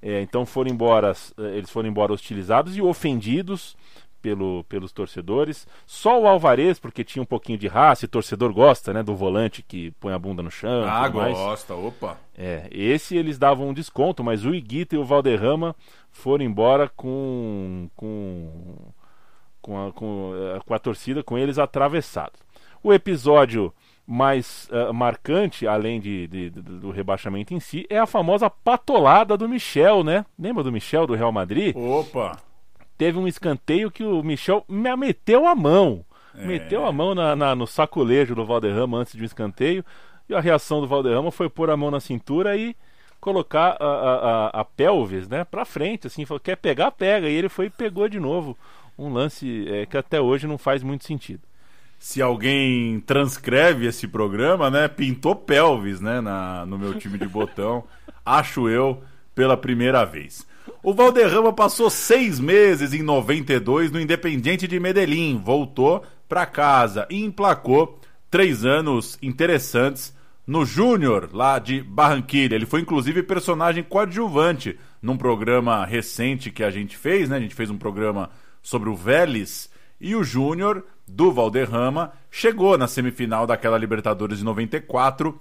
É, então foram embora, eh, eles foram embora hostilizados e ofendidos pelo, pelos torcedores. Só o Alvarez, porque tinha um pouquinho de raça, e torcedor gosta, né, do volante que põe a bunda no chão. Ah, mais. gosta, opa. É, esse eles davam um desconto, mas o Iguita e o Valderrama foram embora com com com a, com, eh, com a torcida com eles atravessados. O episódio mais uh, marcante, além de, de- de- do rebaixamento em si, é a famosa patolada do Michel, né? Lembra do Michel do Real Madrid? Opa! Teve um escanteio que o Michel me- meteu a mão. É. Meteu a mão na, na- no sacolejo do Valderrama antes de um escanteio. E a reação do Valderrama foi pôr a mão na cintura e colocar a, a, a- a pelvis né, pra frente. Assim, falou, quer pegar, pega. E ele foi e pegou de novo. Um lance é, que até hoje não faz muito sentido. Se alguém transcreve esse programa, né? Pintou pelvis, né? Na, no meu time de botão. acho eu, pela primeira vez. O Valderrama passou seis meses em 92 no Independiente de Medellín. Voltou para casa e emplacou três anos interessantes no Júnior, lá de Barranquilha. Ele foi inclusive personagem coadjuvante num programa recente que a gente fez, né? A gente fez um programa sobre o Vélez e o Júnior do Valderrama chegou na semifinal daquela Libertadores de 94,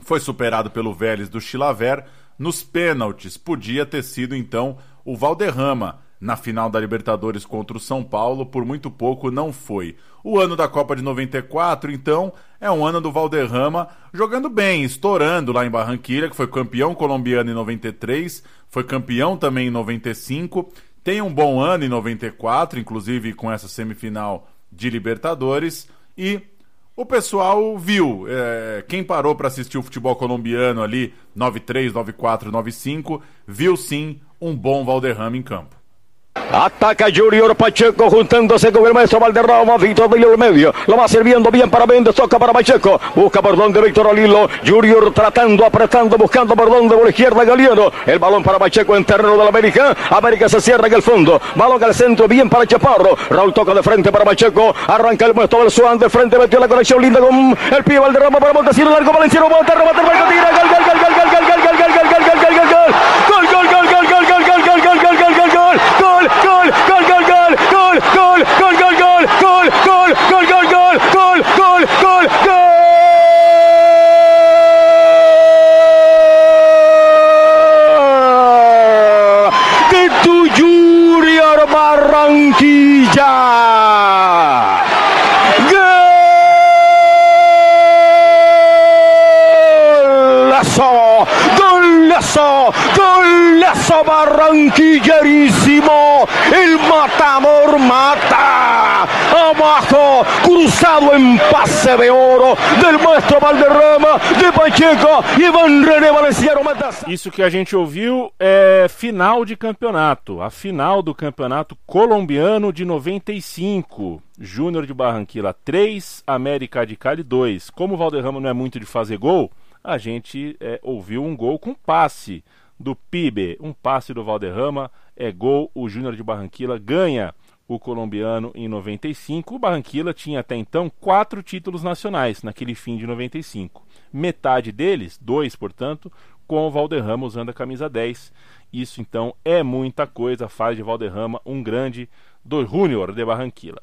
foi superado pelo Vélez do Chilaver nos pênaltis. Podia ter sido então o Valderrama na final da Libertadores contra o São Paulo, por muito pouco não foi. O ano da Copa de 94, então, é um ano do Valderrama jogando bem, estourando lá em Barranquilha, que foi campeão colombiano em 93, foi campeão também em 95, tem um bom ano em 94, inclusive com essa semifinal de Libertadores, e o pessoal viu. é, quem parou para assistir o futebol colombiano ali, 93, 94, 95, viu sim um bom Valderrama em campo. Ataca Junior Pacheco juntándose con el maestro Valderrama. Víctor Alilo en medio. Lo va sirviendo bien para Méndez. Toca para Pacheco. Busca por donde Víctor Alilo. Junior tratando, apretando, buscando por donde por izquierda Galeano. El balón para Pacheco en terreno de la América. América se cierra en el fondo. Balón al centro. Bien para Chaparro. Raúl toca de frente para Pacheco. Arranca el maestro del Suán. De frente metió la conexión linda con el pie Valderrama para Montesino. Largo Valenciano. Bota, remate, tira. gol, gol, gol, gol, gol, gol, gol. gol. Golazo barranquillerísimo. El matador mata. Abajo, cruzado en pase de oro del maestro Valderrama, de Pacheco y Iván René Valenciano Matas. Isso que a gente ouviu é final de campeonato, a final do campeonato colombiano de 95. Júnior de Barranquilla 3, América de Cali 2. Como o Valderrama não é muito de fazer gol, a gente é, ouviu um gol com passe do PIB. Um passe do Valderrama é gol. O Júnior de Barranquilla ganha o colombiano em 95. O Barranquilla tinha até então quatro títulos nacionais naquele fim de 95. Metade deles, dois, portanto, com o Valderrama usando a camisa 10. Isso então é muita coisa, faz de Valderrama um grande do Júnior de Barranquilla.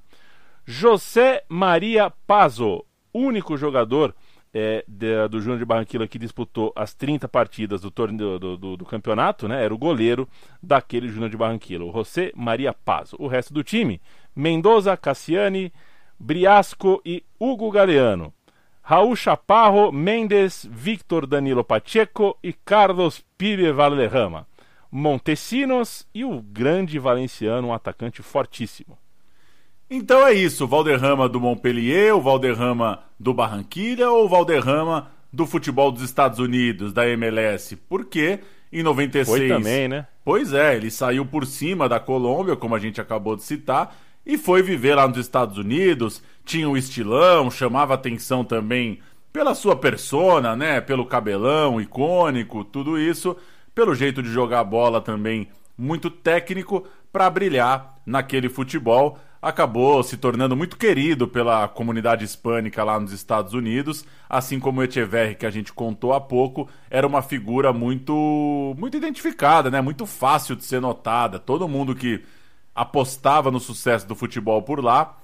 José Maria Pazo, único jogador é, de- do Júnior de Barranquilla que disputou as 30 partidas do, torneio, do, do- do campeonato, né? Era o goleiro daquele Júnior de Barranquilla, o José Maria Pazo. O resto do time, Mendoza, Cassiani, Briasco e Hugo Galeano. Raul Chaparro, Mendes, Victor Danilo Pacheco e Carlos Pibe Valderrama. Montesinos e o grande valenciano, um atacante fortíssimo. Então é isso, Valderrama do Montpellier, o Valderrama do Barranquilha ou o Valderrama do futebol dos Estados Unidos, da MLS? Porque em 96... Foi também, né? Pois é, ele saiu por cima da Colômbia, como a gente acabou de citar, e foi viver lá nos Estados Unidos, tinha um estilão, chamava atenção também pela sua persona, né? Pelo cabelão icônico, tudo isso, pelo jeito de jogar bola também muito técnico para brilhar naquele futebol, acabou se tornando muito querido pela comunidade hispânica lá nos Estados Unidos, assim como o Echeverri que a gente contou há pouco, era uma figura muito muito identificada, né? Muito fácil de ser notada. Todo mundo que apostava no sucesso do futebol por lá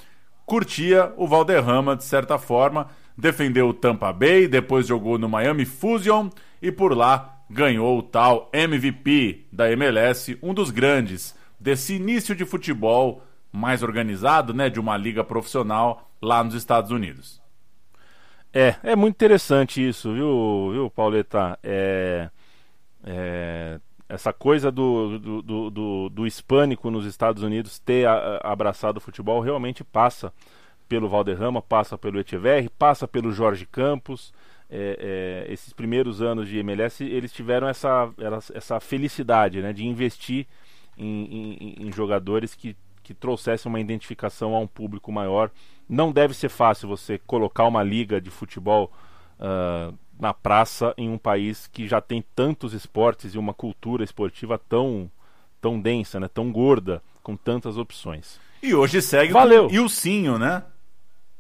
curtia o Valderrama de certa forma, defendeu o Tampa Bay, depois jogou no Miami Fusion e por lá ganhou o tal MVP da MLS, um dos grandes desse início de futebol mais organizado, né, de uma liga profissional lá nos Estados Unidos. É, é muito interessante isso, viu, viu Pauleta? É, é, essa coisa do, do, do, do, do hispânico nos Estados Unidos ter a, a, abraçado o futebol realmente passa pelo Valderrama, passa pelo Echeverri, passa pelo Jorge Campos. É, é, esses primeiros anos de MLS eles tiveram essa, essa felicidade né, de investir em, em, em jogadores que, que trouxessem uma identificação a um público maior. Não deve ser fácil você colocar uma liga de futebol uh, na praça em um país que já tem tantos esportes e uma cultura esportiva tão, tão densa, né, tão gorda, com tantas opções. E hoje segue Valeu. com Ilcinho, né?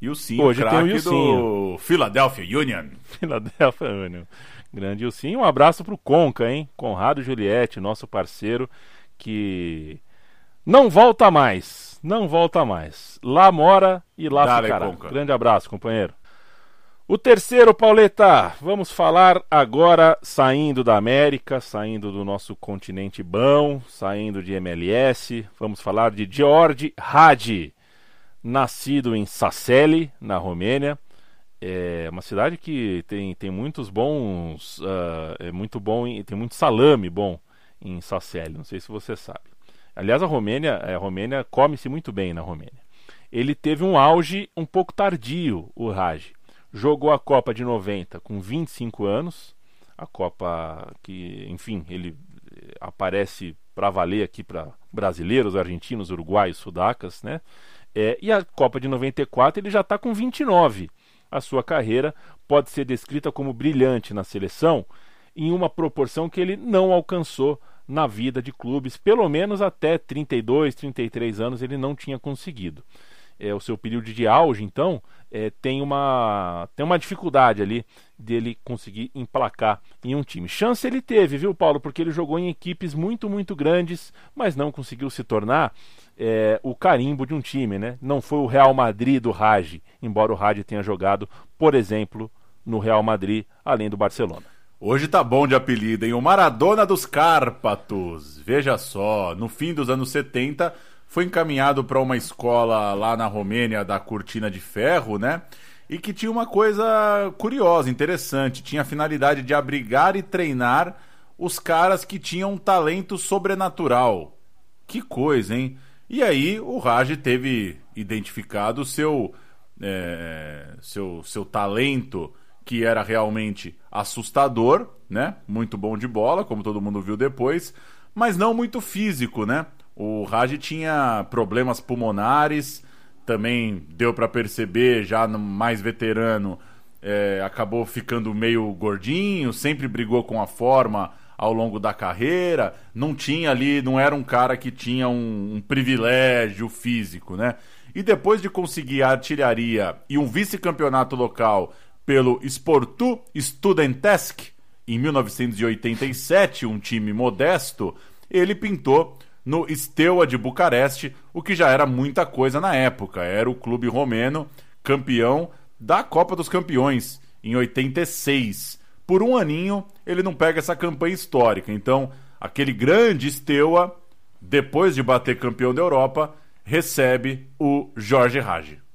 Ilcinho, Hoje tem o Ilcinho. do Philadelphia Union. Philadelphia Union. Grande Ilcinho. Um abraço pro Conca, hein? Conrado Juliette, nosso parceiro, que não volta mais. Não volta mais. Lá mora e lá Dale, ficará. Conca. Grande abraço, companheiro. O terceiro, Pauleta, vamos falar agora saindo da América, saindo do nosso continente bom, saindo de MLS. Vamos falar de George Hagi, nascido em Sasseli, na Romênia. É uma cidade que tem, tem muitos bons, ah, é muito bom, em- tem muito salame bom em Sasseli. Não sei se você sabe. Aliás, a Romênia, é, a Romênia come-se muito bem na Romênia. Ele teve um auge um pouco tardio, o Raj. Jogou a Copa de 90 com 25 anos, a Copa que, enfim, ele eh, aparece para valer aqui para brasileiros, argentinos, uruguaios, sudacas, né? É, e a Copa de 94 ele já está com 29. A sua carreira pode ser descrita como brilhante na seleção em uma proporção que ele não alcançou na vida de clubes, pelo menos até 32, 33 anos ele não tinha conseguido. É, o seu período de auge, então, é, tem, uma, tem uma dificuldade ali dele conseguir emplacar em um time. Chance ele teve, viu, Paulo? Porque ele jogou em equipes muito, muito grandes, mas não conseguiu se tornar é, o carimbo de um time, né? Não foi o Real Madrid do Raj, embora o Raj tenha jogado, por exemplo, no Real Madrid, além do Barcelona. Hoje tá bom de apelido, hein? O Maradona dos Cárpatos. Veja só, no fim dos anos 70, foi encaminhado para uma escola lá na Romênia da Cortina de Ferro, né? E que tinha uma coisa curiosa, interessante. Tinha a finalidade de abrigar e treinar os caras que tinham um talento sobrenatural. Que coisa, hein? E aí o Raj teve identificado seu, é, seu, seu talento, que era realmente assustador, né? Muito bom de bola, como todo mundo viu depois, mas não muito físico, né? O Raj tinha problemas pulmonares, também deu para perceber já no mais veterano, é, acabou ficando meio gordinho, sempre brigou com a forma ao longo da carreira, não tinha ali, não era um cara que tinha um, um privilégio físico, né? E depois de conseguir a artilharia e um vice-campeonato local pelo Sportu Studentesk em 1987, um time modesto, ele pintou no Steaua de Bucareste, o que já era muita coisa na época. Era o clube romeno campeão da Copa dos Campeões em 86. Por um aninho, ele não pega essa campanha histórica. Então, aquele grande Steaua, depois de bater campeão da Europa, recebe o Jorge Raj.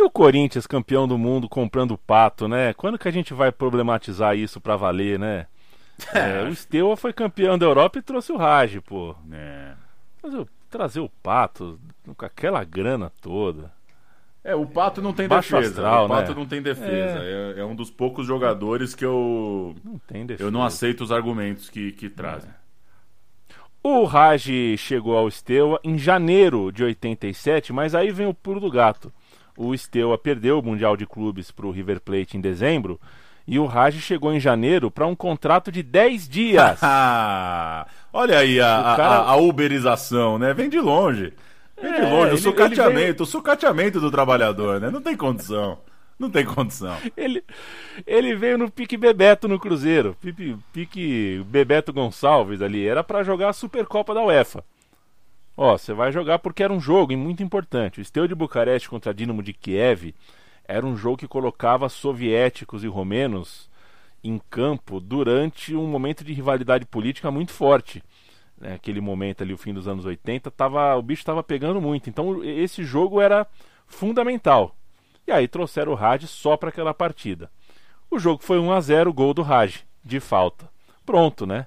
E o Corinthians, campeão do mundo, comprando pato, né? Quando que a gente vai problematizar isso pra valer, né? É, o Steaua foi campeão da Europa e trouxe o Raj, pô. É. Mas eu, trazer o pato com aquela grana toda. É, o Pato não tem Baixo defesa. astral, o Pato né? não tem defesa. É. é um dos poucos jogadores que eu. Não tem defesa. Eu não aceito os argumentos que, que trazem. O Raj chegou ao Steaua em janeiro de 87, mas aí vem o pulo do gato. O Steaua perdeu o Mundial de Clubes para o River Plate em dezembro E o Raj chegou em janeiro para um contrato de 10 dias. Olha aí a, cara- a, a uberização, né? Vem de longe. Vem de É, longe. O ele- sucateamento, veio- o sucateamento do trabalhador, né? Não tem condição. Não tem condição. Ele, ele veio no pique Bebeto no Cruzeiro. Pique, pique Bebeto Gonçalves ali. Era para jogar a Supercopa da UEFA. Ó, você vai jogar porque era um jogo e muito importante. O Steaua de Bucareste contra Dinamo de Kiev era um jogo que colocava soviéticos e romenos em campo durante um momento de rivalidade política muito forte. Né, Aquele momento ali, o fim dos anos 80, tava, o bicho estava pegando muito. Então esse jogo era fundamental. E aí trouxeram o Raj só para aquela partida. O jogo foi 1 a 0 gol do Raj, de falta. Pronto, né?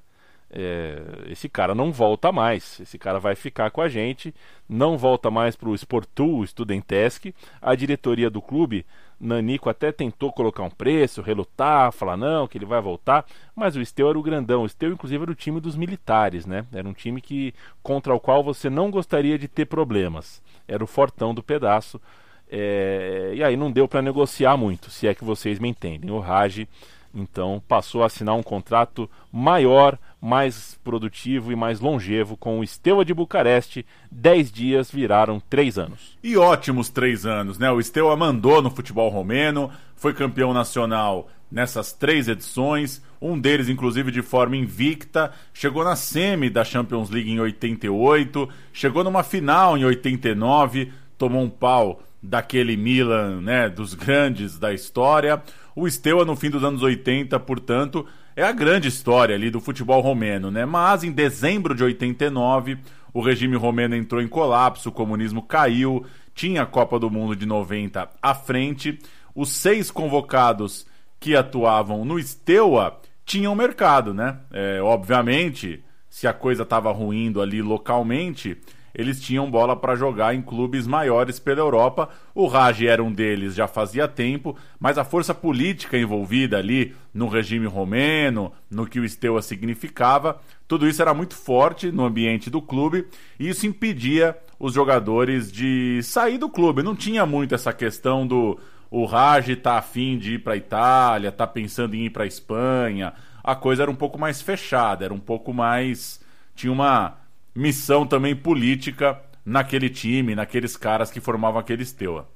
É, esse cara não volta mais. Esse cara vai ficar com a gente. Não volta mais para o Sportul Studentesc. A diretoria do clube, Nanico, até tentou colocar um preço, relutar, falar não, que ele vai voltar. Mas o Steu era o grandão. O Steu, inclusive, era o time dos militares, né? Era um time que contra o qual você não gostaria de ter problemas. Era o fortão do pedaço. É, e aí não deu para negociar muito, se é que vocês me entendem. O Raj, então, passou a assinar um contrato maior, mais produtivo e mais longevo com o Steaua de Bucareste. Dez dias viraram três anos. E ótimos três anos, né? O Steaua mandou no futebol romeno, foi campeão nacional nessas três edições, um deles inclusive de forma invicta, chegou na semi da Champions League em 88, chegou numa final em 89, tomou um pau daquele Milan, né, dos grandes da história. O Steaua no fim dos anos 80, portanto, é a grande história ali do futebol romeno, né? Mas em dezembro de 89, o regime romeno entrou em colapso, o comunismo caiu, tinha a Copa do Mundo de 90 à frente. Os seis convocados que atuavam no Steaua tinham mercado, né? É, obviamente, se a coisa estava ruindo ali localmente, eles tinham bola para jogar em clubes maiores pela Europa. O Raj era um deles já fazia tempo, mas a força política envolvida ali no regime romeno, no que o Steaua significava, tudo isso era muito forte no ambiente do clube e isso impedia os jogadores de sair do clube. Não tinha muito essa questão do o Raj tá afim de ir para Itália, tá pensando em ir para Espanha. A coisa era um pouco mais fechada, era um pouco mais tinha uma missão também política naquele time, naqueles caras que formavam aquele Steaua.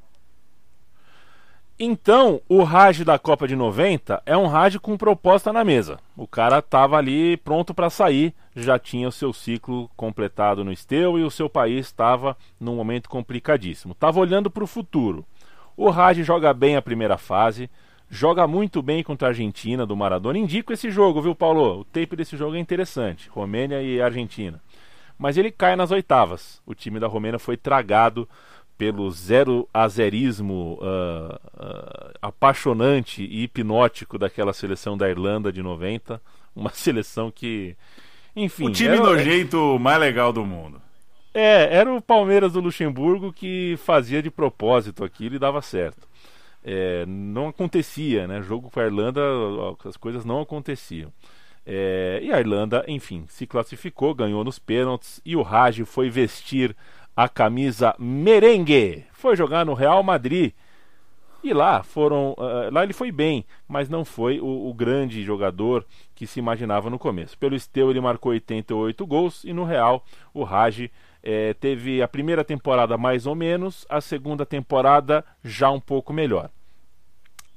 Então, o Raj da Copa de 90 é um Raj com proposta na mesa. O cara estava ali pronto para sair, já tinha o seu ciclo completado no Esteu e o seu país estava num momento complicadíssimo. Estava olhando para o futuro. O Raj joga bem a primeira fase, joga muito bem contra a Argentina do Maradona. Indico esse jogo, viu, Paulo? O tape desse jogo é interessante. Romênia e Argentina. Mas ele cai nas oitavas. O time da Romênia foi tragado pelo zero azerismo uh, uh, apaixonante e hipnótico daquela seleção da Irlanda de 90. Uma seleção que. Enfim. O time era- nojento mais legal do mundo. É, era o Palmeiras do Luxemburgo que fazia de propósito aquilo e dava certo. É, não acontecia, né? Jogo com a Irlanda, as coisas não aconteciam. É, e a Irlanda, enfim, se classificou, ganhou nos pênaltis e o Raj foi vestir a camisa merengue. Foi jogar no Real Madrid. E lá foram. ah, lá ele foi bem, mas não foi o, o grande jogador que se imaginava no começo. Pelo Esteu ele marcou 88 gols e no Real o Raj eh, teve a primeira temporada mais ou menos, a segunda temporada já um pouco melhor.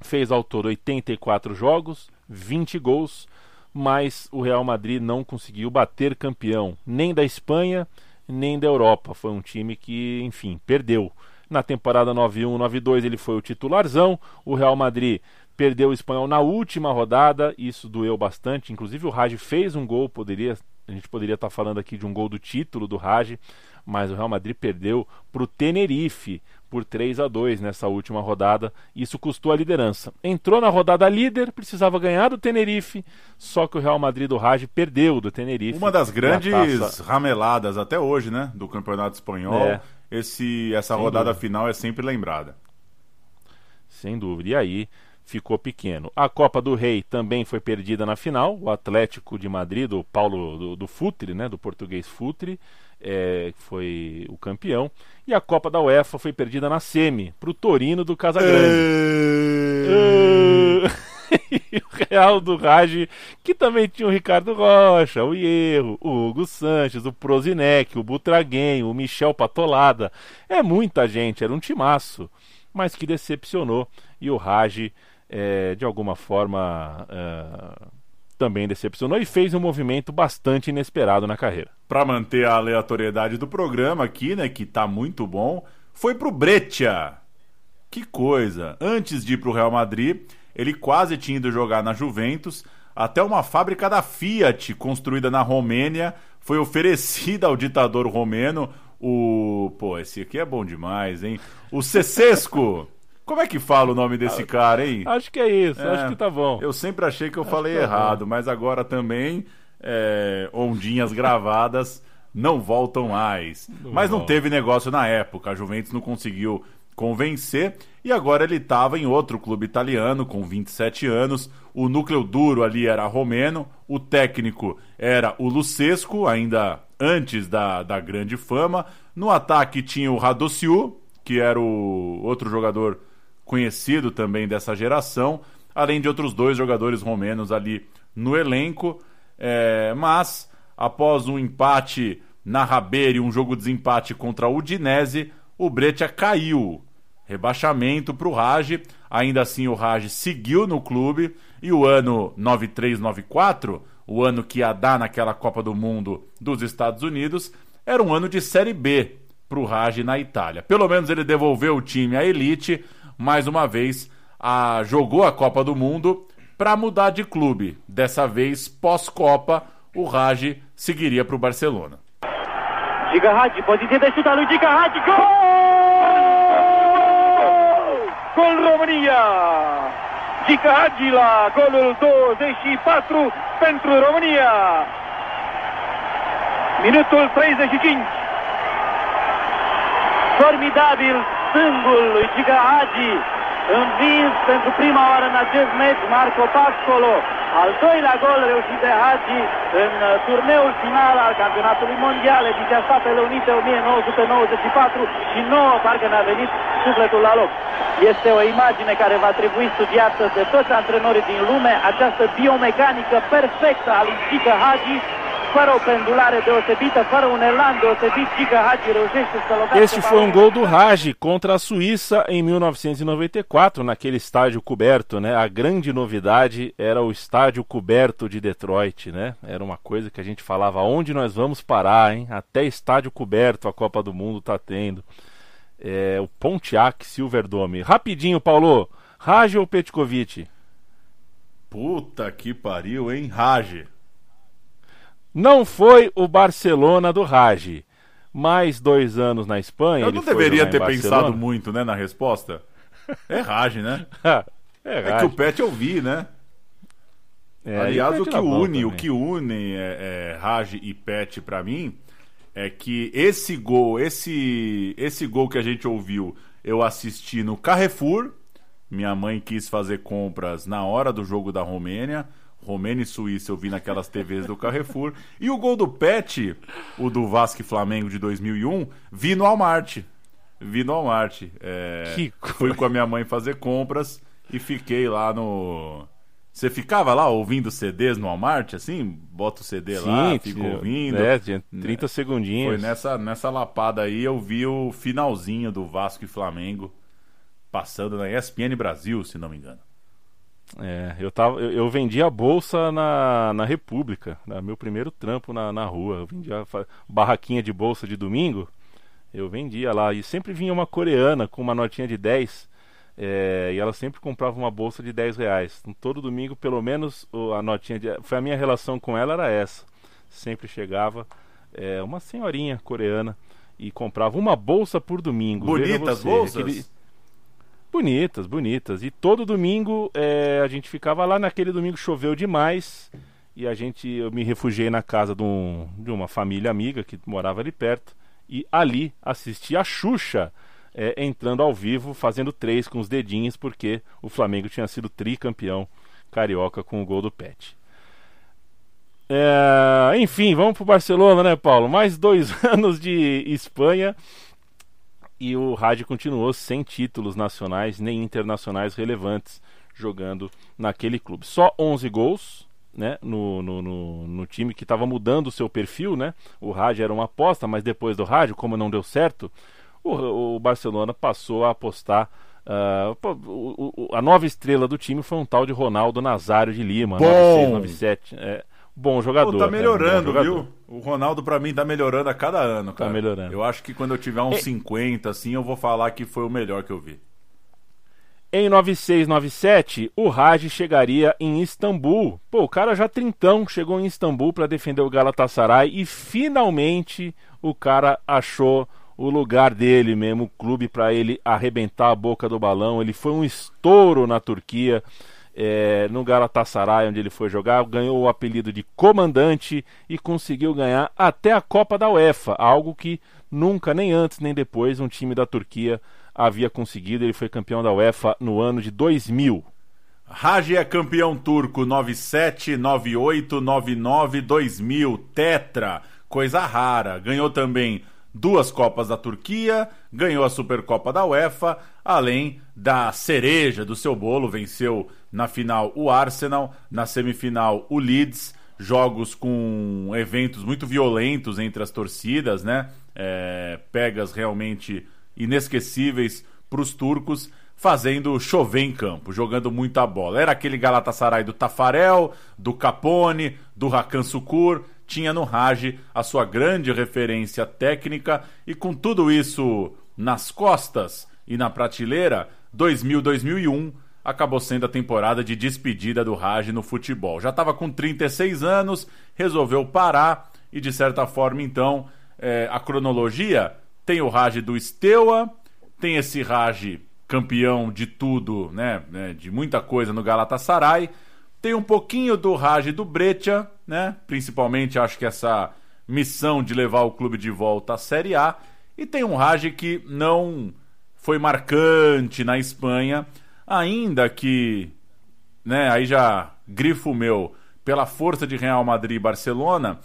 Fez ao todo 84 jogos, 20 gols, mas o Real Madrid não conseguiu bater campeão nem da Espanha nem da Europa. Foi um time que, enfim, perdeu. Na temporada 91-92 ele foi o titularzão. O Real Madrid perdeu o espanhol na última rodada, isso doeu bastante. Inclusive o Raj fez um gol, poderia a gente poderia estar falando aqui de um gol do título do Raj, mas o Real Madrid perdeu para o Tenerife por 3 a 2 nessa última rodada. Isso custou a liderança. Entrou na rodada líder, precisava ganhar do Tenerife, só que o Real Madrid do Raj perdeu do Tenerife. Uma das grandes rameladas até hoje, né? Do Campeonato Espanhol. É. Esse, essa Sem rodada dúvida. final é sempre lembrada. Sem dúvida. E aí ficou pequeno. A Copa do Rei também foi perdida na final. O Atlético de Madrid, do Paulo do, do Futre, né, do português Futre, é, foi o campeão. E a Copa da UEFA foi perdida na semi para o Torino do Casagrande. Ah. Real do Raj, que também tinha o Ricardo Rocha, o Hierro, o Hugo Sanches, o Prozinec, o Butraguem, o Michel Patolada. É muita gente, era um timaço, mas que decepcionou. E o Raj, é, de alguma forma, é, também decepcionou e fez um movimento bastante inesperado na carreira. Para manter a aleatoriedade do programa aqui, né, que tá muito bom, foi pro Breccia. Que coisa! Antes de ir pro Real Madrid, ele quase tinha ido jogar na Juventus, até uma fábrica da Fiat construída na Romênia foi oferecida ao ditador romeno, o, pô, esse aqui é bom demais, hein? O Cecesco. Como é que fala o nome desse cara, hein? Acho que é isso, acho que tá bom. Eu sempre achei que eu Acho falei que tá errado, bom. mas agora também é, ondinhas gravadas não voltam mais. Não mas não teve negócio na época, a Juventus não conseguiu convencer e agora ele estava em outro clube italiano com 27 anos. O núcleo duro ali era romeno, o técnico era o Lucesco, ainda antes da, da grande fama. No ataque tinha o Radociu, que era o outro jogador conhecido também dessa geração, além de outros dois jogadores romenos ali no elenco. É, mas, após um empate na Rabeira e um jogo de desempate contra o Udinese, o Breccia caiu. Rebaixamento para o Raj. Ainda assim, o Raj seguiu no clube. E o ano 93-94, o ano que ia dar naquela Copa do Mundo dos Estados Unidos, era um ano de Série B para o Raj na Itália. Pelo menos ele devolveu o time à elite. Mais uma vez, a- jogou a Copa do Mundo para mudar de clube. Dessa vez, pós-Copa, o Raj seguiria para o Barcelona. Giga Hagi, poziție de șut al lui Giga Hagi, gol! Gol România! Giga Hagi la golul 24 pentru România! Minutul 35. Formidabil stângul lui Giga Hagi, învins pentru prima oară în acest meci Marco Pascolo. Al doilea gol reușit de Hagi în uh, turneul final al campionatului mondial, ediția Statele Unite 1994 și nouă parcă ne-a venit sufletul la loc. Este o imagine care va trebui studiată de toți antrenorii din lume, această biomecanică perfectă a lui Giga Hagi, fără o pendulare deosebită, fără un elan deosebit, Giga Hagi reușește să lovească Este foi um gol do Raj contra a Suíça em 1994, naquele estádio coberto, né? A grande novidade era o estádio coberto de Detroit, né? Era uma coisa que a gente falava, onde nós vamos parar, hein? Até estádio coberto a Copa do Mundo tá tendo. É, o Pontiac Silverdome. Rapidinho, Paulo. Raj ou Petkovic? Puta que pariu, hein? Raj. Não foi o Barcelona do Raj. Mais dois anos na Espanha. Eu não deveria ter pensado muito, né, na resposta. É Raj, né? é, É Raj. que o Pet eu vi, né? É, Aliás, e o que era bom une, o que une é, é, Raj e Pet pra mim é que esse gol, esse esse gol que a gente ouviu, eu assisti no Carrefour. Minha mãe quis fazer compras na hora do jogo da Romênia. Romênia e Suíça eu vi naquelas TVs do Carrefour. E o gol do Pet, o do Vasco e Flamengo de 2001, vi no Walmart. Vi no Walmart. É, Que fui com a minha mãe fazer compras e fiquei lá no. Você ficava lá ouvindo CDs no Walmart, assim? Bota o CD lá, fica ouvindo. É, tinha 30 segundinhos. Foi nessa, nessa lapada aí eu vi o finalzinho do Vasco e Flamengo passando na ESPN Brasil, se não me engano. É, eu, tava, eu, eu vendia bolsa na, na República, né, meu primeiro trampo na, na rua. Eu vendia barraquinha de bolsa de domingo, eu vendia lá. E sempre vinha uma coreana com uma notinha de 10, é, e ela sempre comprava uma bolsa de 10 reais. Então, todo domingo, pelo menos, a notinha de. Foi a minha relação com ela, era essa. Sempre chegava é, uma senhorinha coreana e comprava uma bolsa por domingo. Bonitas bolsas? aquele- Bonitas, bonitas. E todo domingo é, a gente ficava lá. Naquele domingo choveu demais e a gente eu me refugiei na casa de, um- de uma família amiga que morava ali perto e ali assisti a Xuxa é, entrando ao vivo, fazendo três com os dedinhos porque o Flamengo tinha sido tricampeão carioca com o gol do Pet. É, enfim, vamos pro Barcelona, né, Paulo? Mais dois anos de Espanha e o Rádio continuou sem títulos nacionais nem internacionais relevantes. jogando naquele clube. Só 11 gols, né, no, no, no, no, time que estava mudando o seu perfil, né? O Raj era uma aposta, mas depois do Raj, como não deu certo, o, o Barcelona passou a apostar. Uh, o, o, a nova estrela do time foi um tal de Ronaldo Nazário de Lima, Bom. 96, 97. É, bom jogador. Pô, tá melhorando, bom jogador. viu? O Ronaldo pra mim tá melhorando a cada ano, cara. Tá melhorando. Eu acho que quando eu tiver uns É. 50 assim, eu vou falar que foi o melhor que eu vi. Em 96-97, o Raj chegaria em Istambul. Pô, o cara já trintão chegou em Istambul para defender o Galatasaray e finalmente o cara achou o lugar dele mesmo, o clube para ele arrebentar a boca do balão. Ele foi um estouro na Turquia, é, no Galatasaray, onde ele foi jogar, ganhou o apelido de comandante e conseguiu ganhar até a Copa da UEFA, algo que nunca, nem antes nem depois, um time da Turquia havia conseguido. Ele foi campeão da UEFA no ano de 2000. Raj é campeão turco 97, 98, 99, 2000, tetra, coisa rara. Ganhou também duas Copas da Turquia, ganhou a Supercopa da UEFA, além da cereja do seu bolo, venceu na final o Arsenal, na semifinal o Leeds, jogos com eventos muito violentos entre as torcidas, né? É, pegas realmente inesquecíveis para os turcos, fazendo chover em campo, jogando muita bola. Era aquele Galatasaray do Tafarel, do Capone, do Hakan Sukur, tinha no Raj a sua grande referência técnica e com tudo isso nas costas e na prateleira, 2000-2001 acabou sendo a temporada de despedida do Raj no futebol. Já estava com 36 anos, resolveu parar e de certa forma então é, a cronologia tem o Raj do Steaua, tem esse Raj campeão de tudo, né, né, de muita coisa no Galatasaray, tem um pouquinho do Raj do Breccia, né, principalmente acho que essa missão de levar o clube de volta à Série A, e tem um Raj que não foi marcante na Espanha, ainda que, né, aí já grifo meu, pela força de Real Madrid e Barcelona,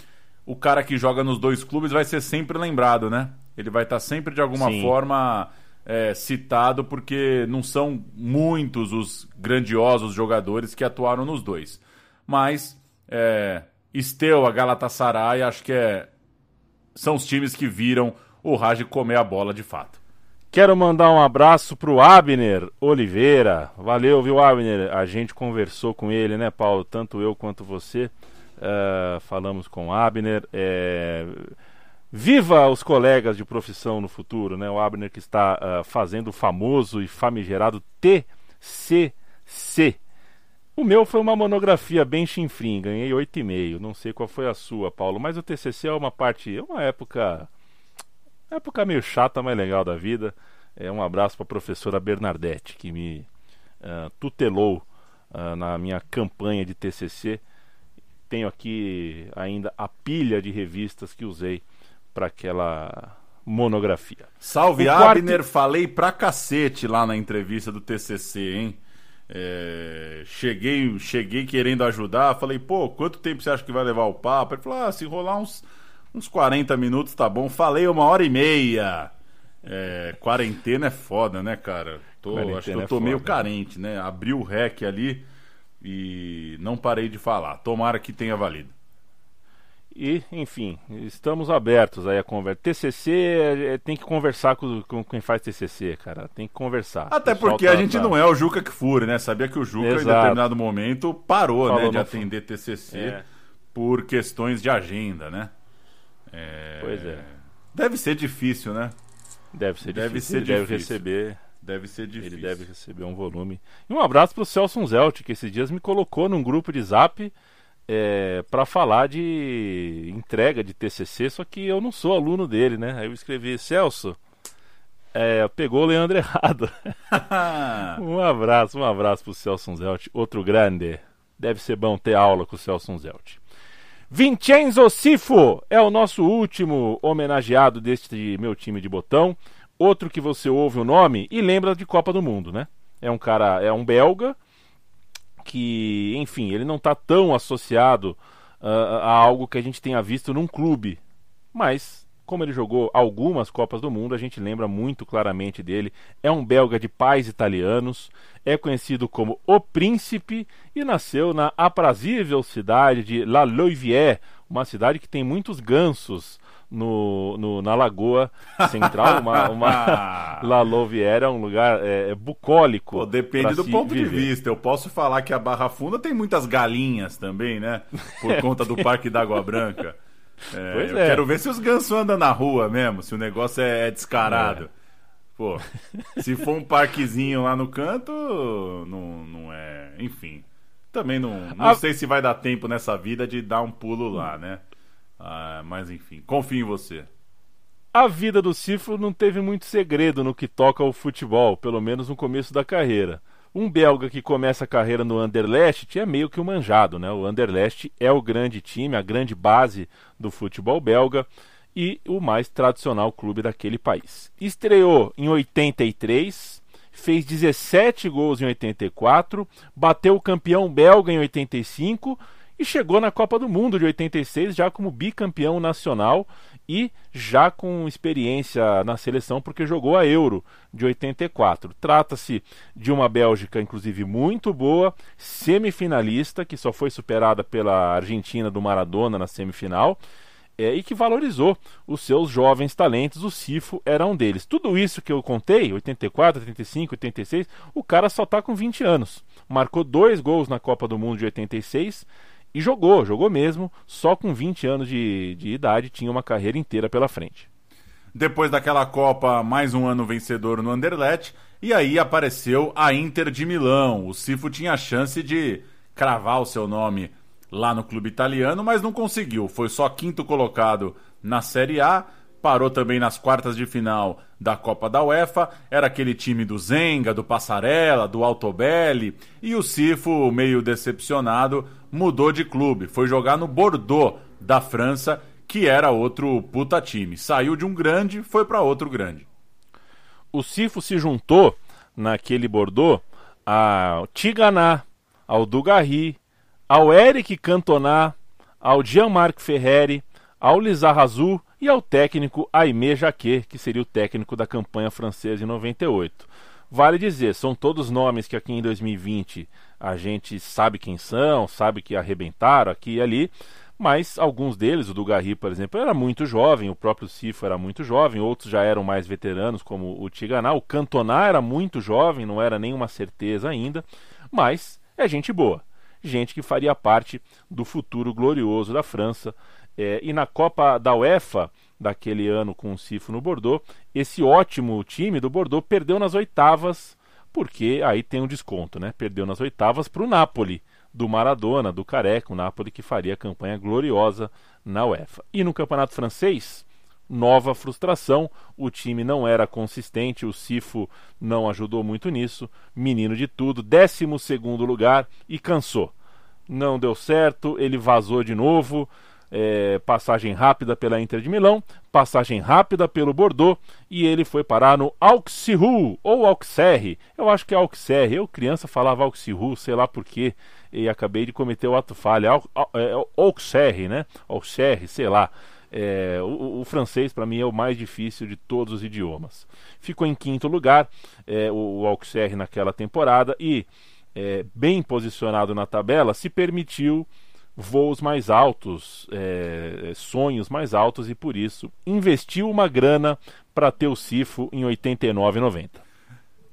o cara que joga nos dois clubes vai ser sempre lembrado, né? Ele vai estar sempre de alguma Sim. forma é, citado porque não são muitos os grandiosos jogadores que atuaram nos dois. Mas é, Steaua, Galatasaray, acho que é, são os times que viram o Raj comer a bola de fato. Quero mandar um abraço pro Abner Oliveira. Valeu, viu, Abner? A gente conversou com ele, né, Paulo? Tanto eu quanto você. Uh, falamos com Abner. É... Viva os colegas de profissão no futuro, né? O Abner que está uh, fazendo o famoso e famigerado TCC. O meu foi uma monografia bem chinfrim, ganhei 8,5. Não sei qual foi a sua, Paulo, mas o TCC é uma parte, é uma época época meio chata, mas legal da vida. É um abraço para a professora Bernadette, que me uh, tutelou uh, na minha campanha de TCC. Tenho aqui ainda a pilha de revistas que usei para aquela monografia. Salve O quarto- Abner, falei pra cacete lá na entrevista do TCC, hein? É, cheguei, cheguei querendo ajudar, falei, pô, quanto tempo você acha que vai levar o papo? Ele falou, ah, se rolar uns, uns 40 minutos tá bom. Falei uma hora e meia. É, quarentena é foda, né, cara? Tô, Quarentena acho que eu é tô meio foda. carente, né? Abri o rec ali e não parei de falar. Tomara que tenha valido. E, enfim, estamos abertos aí a conversa. TCC é- é- tem que conversar com, com quem faz TCC, cara. Tem que conversar. Até porque tá- a gente tá- não é o Juca Kfouri, né? Sabia que o Juca, em Exato. determinado momento, parou Falou né, de atender TCC É. por questões de agenda, né? É, Pois é. Deve ser difícil, né? Deve ser Deve difícil. ser ele deve difícil. receber. Deve ser difícil. Ele deve receber um volume. E um abraço pro Celso Zelt, que esses dias me colocou num grupo de zap é, para falar de entrega de TCC, só que eu não sou aluno dele, né? Aí eu escrevi, Celso, é, pegou o Leandro errado. um abraço, um abraço pro Celso Zelt, outro grande. Deve ser bom ter aula com o Celso Zelt. Vincenzo Sifo é o nosso último homenageado deste meu time de botão. Outro que você ouve o nome e lembra de Copa do Mundo, né? É um cara, é um belga que, enfim, ele não está tão associado ah, a algo que a gente tenha visto num clube, mas como ele jogou algumas Copas do Mundo, a gente lembra muito claramente dele. É um belga de pais italianos, é conhecido como o Príncipe e nasceu na aprazível cidade de La Louvière, uma cidade que tem muitos gansos no, no, na Lagoa Central. Uma, uma La Louvière é um lugar é, é bucólico. Pô, depende do ponto viver. de vista. Eu posso falar que a Barra Funda tem muitas galinhas também, né? Por conta do Parque d'Água Branca. É, eu é. quero ver se os gansos andam na rua mesmo, se o negócio é, é descarado. É. Pô, se for um parquezinho lá no canto, não, não é. Enfim. Também não, não a... sei se vai dar tempo nessa vida de dar um pulo lá, né? Ah, mas enfim, confio em você. A vida do Cifro não teve muito segredo no que toca ao futebol, pelo menos no começo da carreira. Um belga que começa a carreira no Anderlecht é meio que um manjado, né? O Anderlecht é o grande time, a grande base do futebol belga e o mais tradicional clube daquele país. Estreou em 83, fez 17 gols em 84, bateu o campeão belga em 85 e chegou na Copa do Mundo de 86 já como bicampeão nacional e já com experiência na seleção, porque jogou a Euro de 84. Trata-se de uma Bélgica, inclusive, muito boa, semifinalista, que só foi superada pela Argentina do Maradona na semifinal. É, e que valorizou os seus jovens talentos, o Cifo era um deles. Tudo isso que eu contei, 84, 85, 86, o cara só está com 20 anos. Marcou dois gols na Copa do Mundo de 86, e jogou, jogou mesmo, só com 20 anos de, de idade, tinha uma carreira inteira pela frente. Depois daquela Copa, mais um ano vencedor no Anderlecht, e aí apareceu a Inter de Milão. O Cifo tinha a chance de cravar o seu nome lá no clube italiano, mas não conseguiu. Foi só quinto colocado na Série A, parou também nas quartas de final da Copa da UEFA. Era aquele time do Zenga, do Passarella, do Altobelli. E o Cifo, meio decepcionado, mudou de clube. Foi jogar no Bordeaux, da França, que era outro puta time. Saiu de um grande, foi para outro grande. O Cifo se juntou naquele Bordeaux ao Tigana, ao Dugarry, ao Eric Cantona, ao Jean-Marc Ferreri, ao Lizarrazu e ao técnico Aimé Jacquet, que seria o técnico da campanha francesa em 98. Vale dizer, são todos nomes que aqui em 2020 a gente sabe quem são, sabe que arrebentaram aqui e ali, mas alguns deles, o do Garri, por exemplo, era muito jovem, o próprio Cifo era muito jovem, outros já eram mais veteranos, como o Tiganá, o Cantona era muito jovem, não era nenhuma certeza ainda, mas é gente boa, gente que faria parte do futuro glorioso da França. É, e na Copa da UEFA, daquele ano com o Cifo no Bordeaux, esse ótimo time do Bordeaux perdeu nas oitavas, porque aí tem um desconto, né? Perdeu nas oitavas para o Napoli, do Maradona, do Careca, o Napoli que faria a campanha gloriosa na UEFA. E no Campeonato Francês, nova frustração, o time não era consistente, o Cifo não ajudou muito nisso, menino de tudo, 12 segundo lugar e cansou. Não deu certo, ele vazou de novo, é, passagem rápida pela Inter de Milão, passagem rápida pelo Bordeaux e ele foi parar no Auxerre ou Auxerre. Eu acho que é Auxerre. Eu, criança, falava Auxerre, sei lá porquê, e acabei de cometer o ato falha. É, Auxerre, né? Auxerre, sei lá. É, o, o, francês, para mim, é o mais difícil de todos os idiomas. Ficou em quinto lugar é, o, o Auxerre naquela temporada e, é, bem posicionado na tabela, se permitiu voos mais altos, é, sonhos mais altos e por isso investiu uma grana para ter o Cifo em 89 e 90.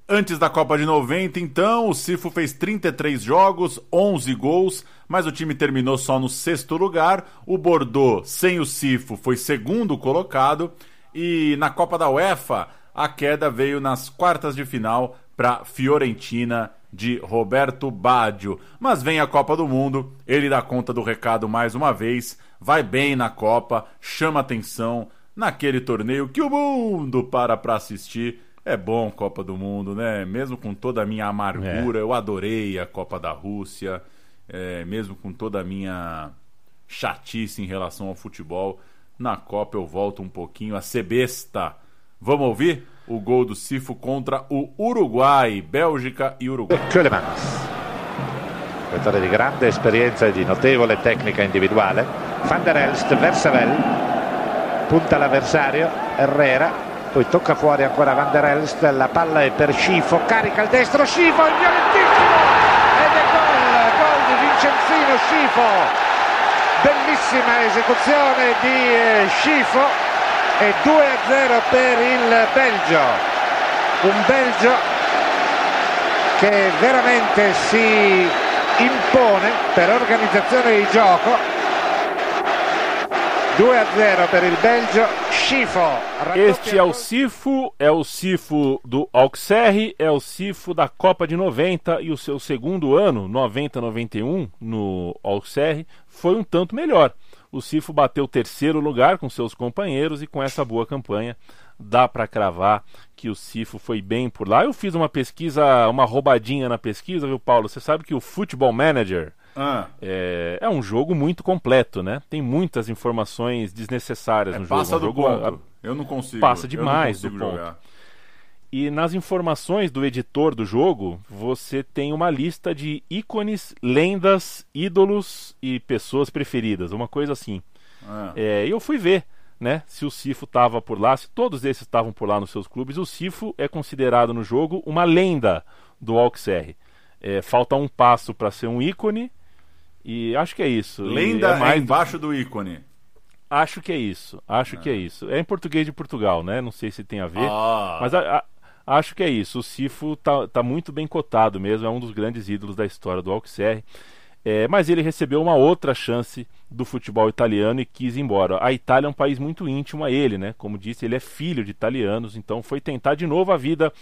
Antes da Copa de 90, então, o Cifo fez 33 jogos, 11 gols, mas o time terminou só no sexto lugar. O Bordeaux, sem o Cifo, foi segundo colocado. E na Copa da UEFA, a queda veio nas quartas de final para Fiorentina de Roberto Baggio. Mas vem a Copa do Mundo, ele dá conta do recado mais uma vez, vai bem na Copa, chama atenção naquele torneio que o mundo para para assistir. É bom Copa do Mundo, né? Mesmo com toda a minha amargura, é. eu adorei a Copa da Rússia, é, mesmo com toda a minha chatice em relação ao futebol. Na Copa eu volto um pouquinho a ser besta. Vamos ouvir? O gol do Cifo contra o Uruguai, Bélgica e Uruguai. Keulemans, giocatore di grande esperienza e di notevole tecnica individuale. Van der Elst, Versavel, punta l'avversario, Herrera, poi tocca fuori ancora Van der Elst, la palla è per Scifo, carica il destro, Scifo, il violentissimo, ed è gol, gol di Vincenzino Scifo, bellissima esecuzione di eh, Scifo e 2-0 per il Belgio, un Belgio che veramente si impone per organizzazione di gioco 2 a 0 per il Belgio, Schifo. Este é o Cifo, é o Cifo do Auxerre, é o Cifo da Copa de 90 e o seu segundo ano, 90-91, no Auxerre, foi um tanto melhor. O Cifo bateu terceiro lugar com seus companheiros e com essa boa campanha dá para cravar que o Cifo foi bem por lá. Eu fiz uma pesquisa, uma roubadinha na pesquisa, viu, Paulo? Você sabe que o Football Manager Ah. é, é um jogo muito completo, né? Tem muitas informações desnecessárias É, no jogo. passa Um do jogo, ponto. a- Eu não consigo. Passa demais não do consigo ponto. jogar. E nas informações do editor do jogo, você tem uma lista de ícones, lendas, ídolos e pessoas preferidas, uma coisa assim. Ah. É, e eu fui ver, né, se o Cifo estava por lá, se todos esses estavam por lá nos seus clubes. O Cifo é considerado no jogo uma lenda do Auxerre. É, falta um passo para ser um ícone e acho que é isso. E Lenda é mais é embaixo do ícone. Acho que é isso. Acho que é isso. É em português de Portugal, né? Não sei se tem a ver. Ah. Mas a- a- acho que é isso. O Cifo tá, tá muito bem cotado mesmo. É um dos grandes ídolos da história do Auxerre. É, mas ele recebeu uma outra chance do futebol italiano e quis ir embora. A Itália é um país muito íntimo a ele, né? Como disse, ele é filho de italianos, então foi tentar de novo a vida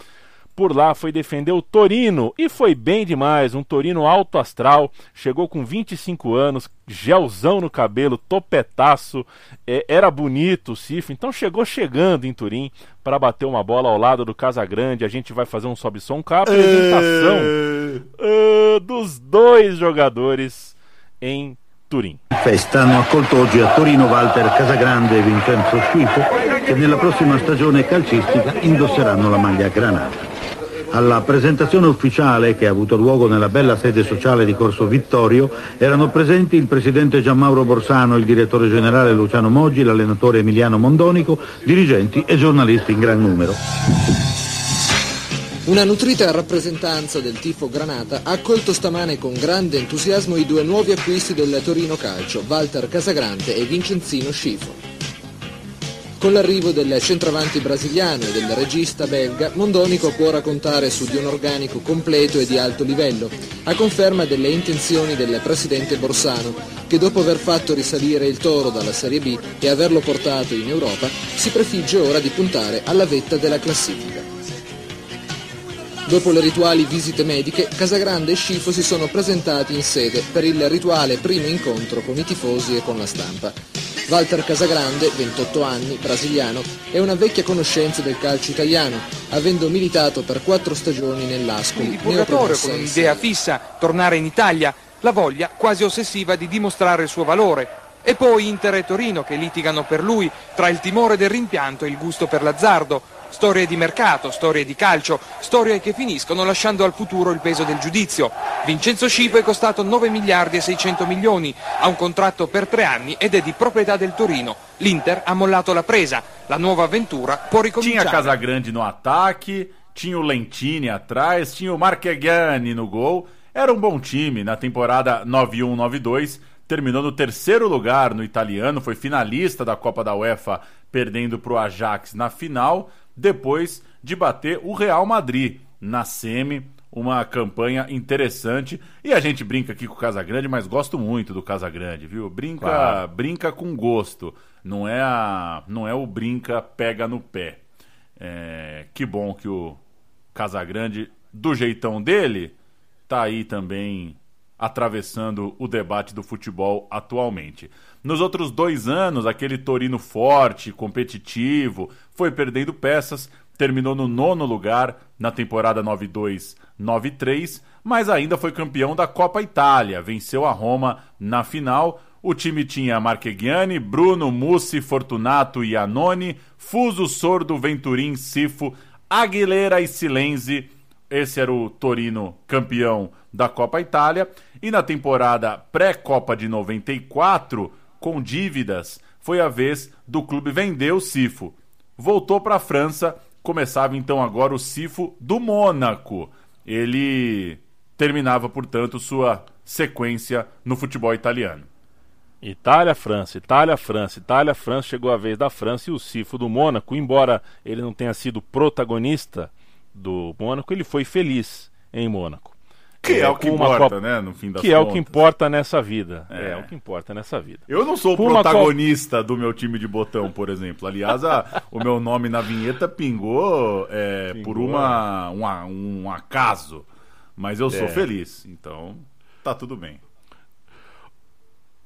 por lá, foi defender o Torino e foi bem demais. Um Torino alto astral, chegou com 25 anos, gelzão no cabelo, topetaço, é, era bonito o Cifo, então chegou chegando em Turim para bater uma bola ao lado do Casagrande. A gente vai fazer um sobe-som com a apresentação ah, dos dois jogadores em Turim. Festa hanno accolto oggi a Torino Walter Casagrande e Vincenzo Scifo che nella prossima stagione calcistica indosseranno la maglia granata. Alla presentazione ufficiale che ha avuto luogo nella bella sede sociale di Corso Vittorio erano presenti il presidente Gianmauro Borsano, il direttore generale Luciano Moggi, l'allenatore Emiliano Mondonico, dirigenti e giornalisti in gran numero. Una nutrita rappresentanza del tifo Granata ha accolto stamane con grande entusiasmo i due nuovi acquisti del Torino Calcio, Walter Casagrande e Vincenzino Scifo. Con l'arrivo del centravanti brasiliano e del regista belga, Mondonico può raccontare su di un organico completo e di alto livello, a conferma delle intenzioni del presidente Borsano, che dopo aver fatto risalire il Toro dalla Serie B e averlo portato in Europa, si prefigge ora di puntare alla vetta della classifica. Dopo le rituali visite mediche, Casagrande e Scifo si sono presentati in sede per il rituale primo incontro con i tifosi e con la stampa. Walter Casagrande, 28 anni, brasiliano, è una vecchia conoscenza del calcio italiano, avendo militato per quattro stagioni nell'Ascoli, purgatorio con un'idea fissa, tornare in Italia, la voglia quasi ossessiva di dimostrare il suo valore. E poi Inter e Torino che litigano per lui, tra il timore del rimpianto e il gusto per l'azzardo. Storie di mercato, storie di calcio, storie che finiscono lasciando al futuro il peso del giudizio. Vincenzo Scifo è costato 9 miliardi e 600 milioni, ha un contratto per tre anni ed è di proprietà del Torino. L'Inter ha mollato la presa, la nuova avventura può Tinha ricominciare. Casagrande no ataque, tinha o Lentini atrás, tinha o Marchegiani no gol. Era um bom time na temporada 91-92, terminou no terceiro lugar no italiano, foi finalista da Copa da UEFA, perdendo para o Ajax na final, depois de bater o Real Madrid na semi. Uma campanha interessante. E a gente brinca aqui com o Casagrande, mas gosto muito do Casagrande, viu? Brinca, Claro. brinca com gosto. Não é a, não é o brinca pega no pé. É, que bom que o Casagrande, do jeitão dele, tá aí também atravessando o debate do futebol atualmente. Nos outros dois anos, aquele Torino forte, competitivo, foi perdendo peças, terminou no nono lugar na temporada 92-93, mas ainda foi campeão da Copa Itália, venceu a Roma na final. O time tinha Marchegiani, Bruno, Mussi, Fortunato e Anoni, Fuso, Sordo, Venturim, Sifo, Aguilera e Silenzi. Esse era o Torino campeão da Copa Itália. E na temporada pré-Copa de 94, com dívidas, foi a vez do clube vender o Sifo. Voltou para a França, começava então agora o Sifo do Mônaco. Ele terminava, portanto, sua sequência no futebol italiano. Itália, França, Itália, França, Itália, França, chegou a vez da França e o Sifo do Mônaco, embora ele não tenha sido protagonista do Mônaco, ele foi feliz em Mônaco. Que é, é o que importa, Copa... né, no fim das Que contas. é o que importa nessa vida. É. é. o que importa nessa vida. Eu não sou o protagonista do meu time de botão, por exemplo. Aliás, a, o meu nome na vinheta pingou, é, pingou. por uma, uma, um acaso. Mas eu sou é. feliz, então tá tudo bem.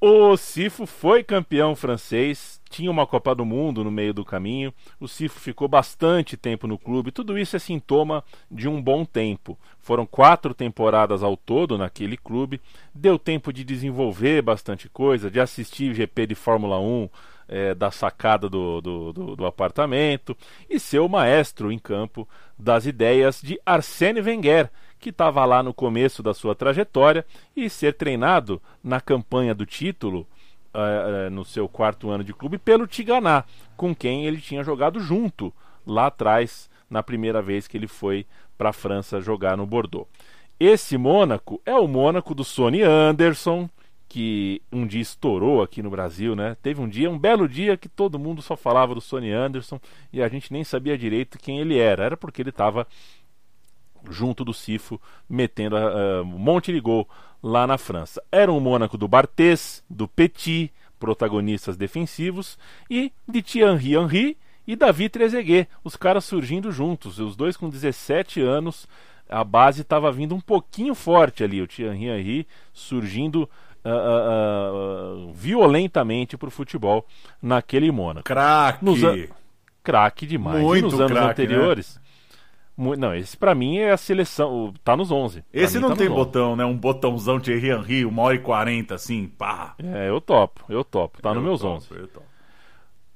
O Cifo foi campeão francês, tinha uma Copa do Mundo no meio do caminho. O Cifo ficou bastante tempo no clube. Tudo isso é sintoma de um bom tempo. Foram quatro temporadas ao todo naquele clube. Deu tempo de desenvolver bastante coisa, de assistir GP de Fórmula 1 é, da sacada do, do, do, do apartamento e ser o maestro em campo das ideias de Arsène Wenger que estava lá no começo da sua trajetória e ser treinado na campanha do título uh, no seu quarto ano de clube pelo Tiganá, com quem ele tinha jogado junto lá atrás na primeira vez que ele foi para a França jogar no Bordeaux. Esse Mônaco é o Mônaco do Sonny Anderson, que um dia estourou aqui no Brasil, né? Teve um dia, um belo dia, que todo mundo só falava do Sonny Anderson e a gente nem sabia direito quem ele era. Era porque ele estava junto do Cifo, metendo uh, um monte de gol lá na França. Era um Mônaco do Barthez, do Petit, protagonistas defensivos, e de Thierry Henry e David Trezeguet, os caras surgindo juntos, os dois com 17 anos, a base estava vindo um pouquinho forte ali, o Thierry Henry surgindo uh, uh, violentamente para o futebol naquele Mônaco. Craque! An... Craque demais. Muito e nos anos craque, né? anteriores... Né? Não, esse pra mim é a seleção. Tá nos 11. Esse não tá tem botão, né? Um botãozão Thierry Henry, uma hora e quarenta, assim, pá. É, eu topo, eu topo. Tá eu nos meus topo, 11. Eu topo.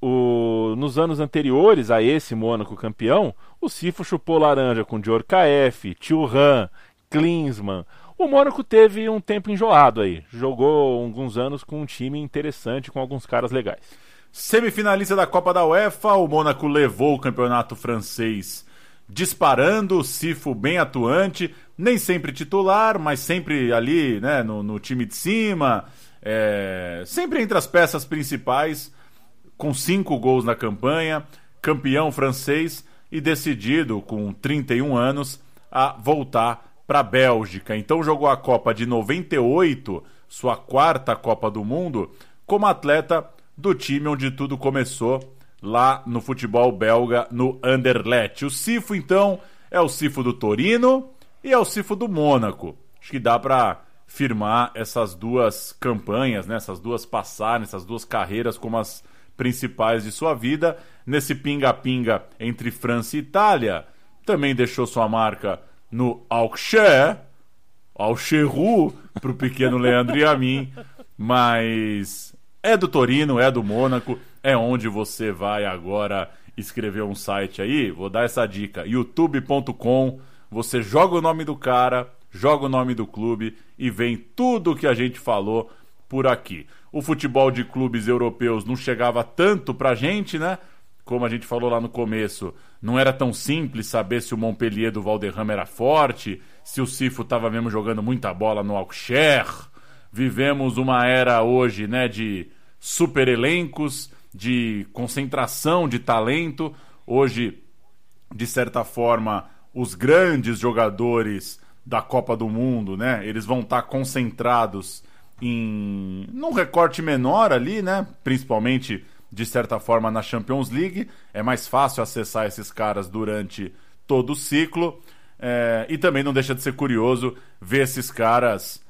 O, nos anos anteriores a esse Mônaco campeão, o Cifo chupou laranja com Djorkaeff, Thuram, Klinsmann. O Mônaco teve um tempo enjoado aí. Jogou alguns anos com um time interessante, com alguns caras legais. Semifinalista da Copa da UEFA, o Mônaco levou o campeonato francês disparando, Sifo bem atuante, nem sempre titular, mas sempre ali né, no, no time de cima, é, sempre entre as peças principais, com cinco gols na campanha, campeão francês e decidido, com 31 anos, a voltar para a Bélgica. Então jogou a Copa de 98, sua quarta Copa do Mundo, como atleta do time onde tudo começou lá no futebol belga, no Anderlecht. O Cifo, então, é o Cifo do Torino e é o Cifo do Mônaco. Acho que dá para firmar essas duas campanhas, né? essas duas passagens, essas duas carreiras como as principais de sua vida. Nesse pinga-pinga entre França e Itália, também deixou sua marca no Auxerre, Auxerru, para o pequeno Leandro e a mim, mas é do Torino, é do Mônaco é onde você vai agora escrever um site aí. Vou dar essa dica: youtube.com. Você joga o nome do cara, joga o nome do clube e vem tudo que a gente falou por aqui. O futebol de clubes europeus não chegava tanto pra gente, né? Como a gente falou lá no começo, não era tão simples saber se o Montpellier do Valderrama era forte, se o Cifo estava mesmo jogando muita bola no Auxerre. Vivemos uma era hoje, né, de super elencos, de concentração de talento. Hoje, de certa forma, os grandes jogadores da Copa do Mundo, né? Eles vão estar concentrados em num recorte menor ali, né? Principalmente de certa forma na Champions League. É mais fácil acessar esses caras durante todo o ciclo. É, e também não deixa de ser curioso ver esses caras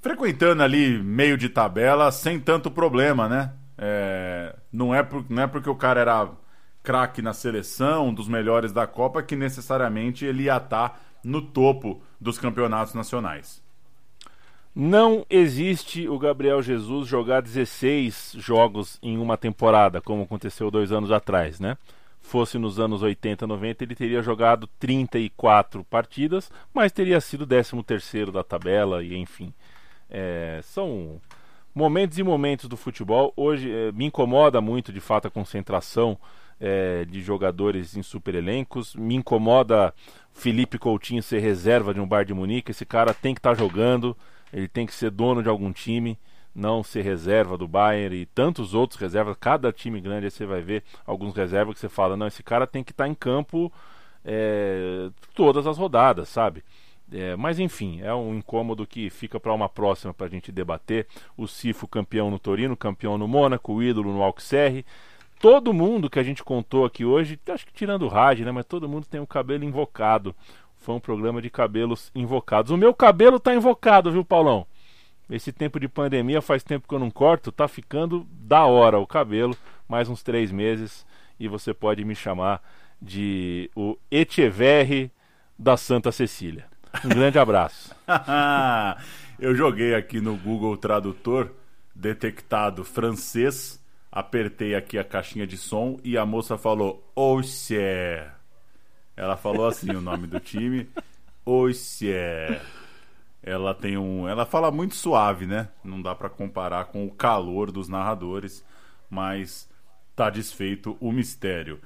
frequentando ali meio de tabela sem tanto problema, né? É, não, é por, não é porque o cara era craque na seleção, um dos melhores da Copa, que necessariamente ele ia estar no topo dos campeonatos nacionais. Não existe o Gabriel Jesus jogar 16 jogos em uma temporada, como aconteceu dois anos atrás, né? Fosse nos anos 80, 90, ele teria jogado 34 partidas, mas teria sido 13 terceiro da tabela e enfim. É, são momentos e momentos do futebol. Hoje eh, me incomoda muito, de fato, a concentração eh, de jogadores em super elencos. Me incomoda Felipe Coutinho ser reserva de um bar de Munique. Esse cara tem que estar tá jogando, ele tem que ser dono de algum time, não ser reserva do Bayern e tantos outros reservas. Cada time grande aí você vai ver alguns reservas que você fala: não, esse cara tem que estar tá em campo eh, todas as rodadas, sabe? É, mas enfim, é um incômodo que fica para uma próxima para a gente debater. O Cifo campeão no Torino, campeão no Mônaco, o ídolo no Auxerre. Todo mundo que a gente contou aqui hoje, acho que tirando o rádio, né? Mas todo mundo tem o cabelo invocado. Foi um programa de cabelos invocados. O meu cabelo tá invocado, viu, Paulão? Esse tempo de pandemia faz tempo que eu não corto, tá ficando da hora o cabelo. Mais uns três meses e você pode me chamar de o Echeverri da Santa Cecília. Um grande abraço. Eu joguei aqui no Google Tradutor, detectado francês, apertei aqui a caixinha de som e a moça falou Oxé. Ela falou assim o nome do time, Oxé. Ela tem um, ela fala muito suave, né? Não dá para comparar com o calor dos narradores, mas tá desfeito o mistério.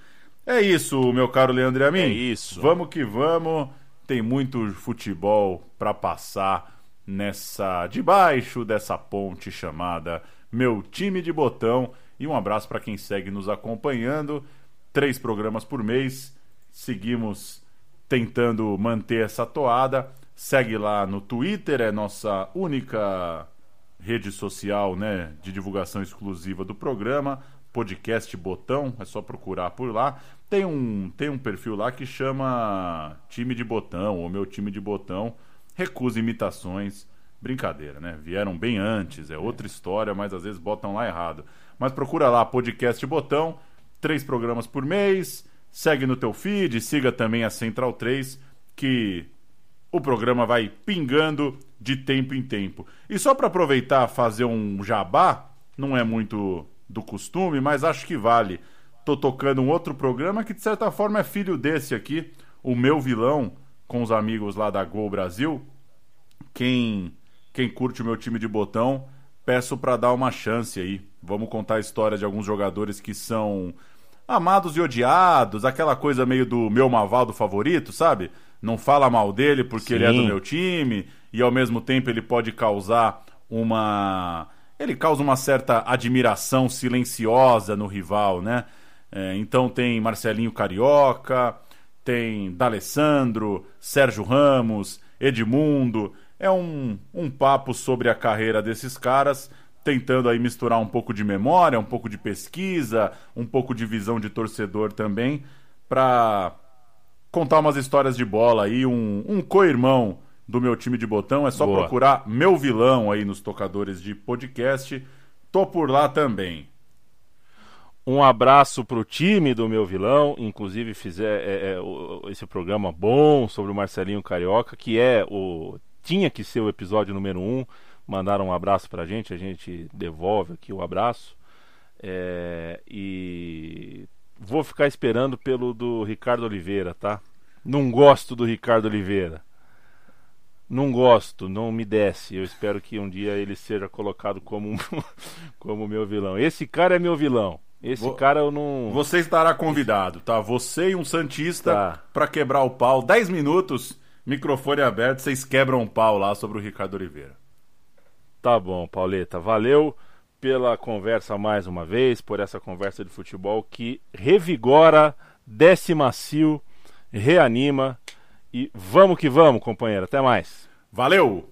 É isso, meu caro Leandro Amin. É isso. Vamos que vamos tem muito futebol para passar nessa debaixo dessa ponte chamada Meu Time de Botão e um abraço para quem segue nos acompanhando. Três programas por mês. Seguimos tentando manter essa toada. Segue lá no Twitter, é nossa única rede social, né, de divulgação exclusiva do programa podcast Botão, é só procurar por lá. Tem um, tem um perfil lá que chama Time de Botão, ou Meu Time de Botão. Recusa imitações. Brincadeira, né? Vieram bem antes, é outra história, mas às vezes botam lá errado. Mas procura lá, podcast Botão, três programas por mês. Segue no teu feed, siga também a Central 3, que o programa vai pingando de tempo em tempo. E só para aproveitar fazer um jabá, não é muito do costume, mas acho que vale. Tô tocando um outro programa que de certa forma é filho desse aqui, o meu vilão, com os amigos lá da Gol Brasil. Quem quem curte o meu time de botão, peço para dar uma chance aí. Vamos contar a história de alguns jogadores que são amados e odiados, aquela coisa meio do meu Mavaldo favorito, sabe? Não fala mal dele porque Sim. ele é do meu time e ao mesmo tempo ele pode causar uma ele causa uma certa admiração silenciosa no rival, né? É, então tem Marcelinho Carioca, tem D'Alessandro, Sérgio Ramos, Edmundo. É um, um papo sobre a carreira desses caras, tentando aí misturar um pouco de memória, um pouco de pesquisa, um pouco de visão de torcedor também, para contar umas histórias de bola aí, um, um co-irmão do meu time de botão. É só Boa. procurar meu vilão aí nos tocadores de podcast. Tô por lá também. Um abraço pro time do meu vilão, inclusive fizer é, é, esse programa bom sobre o Marcelinho Carioca, que é o tinha que ser o episódio número um. Mandaram um abraço pra gente, a gente devolve aqui o abraço. É, e vou ficar esperando pelo do Ricardo Oliveira, tá? Não gosto do Ricardo Oliveira. Não gosto, não me desce. Eu espero que um dia ele seja colocado como como meu vilão. Esse cara é meu vilão. Esse Vou... cara eu não. Você estará convidado, tá? Você e um Santista tá. para quebrar o pau. 10 minutos, microfone aberto, vocês quebram o pau lá sobre o Ricardo Oliveira. Tá bom, Pauleta. Valeu pela conversa mais uma vez, por essa conversa de futebol que revigora, desce macio, reanima e vamos que vamos, companheiro. Até mais. Valeu!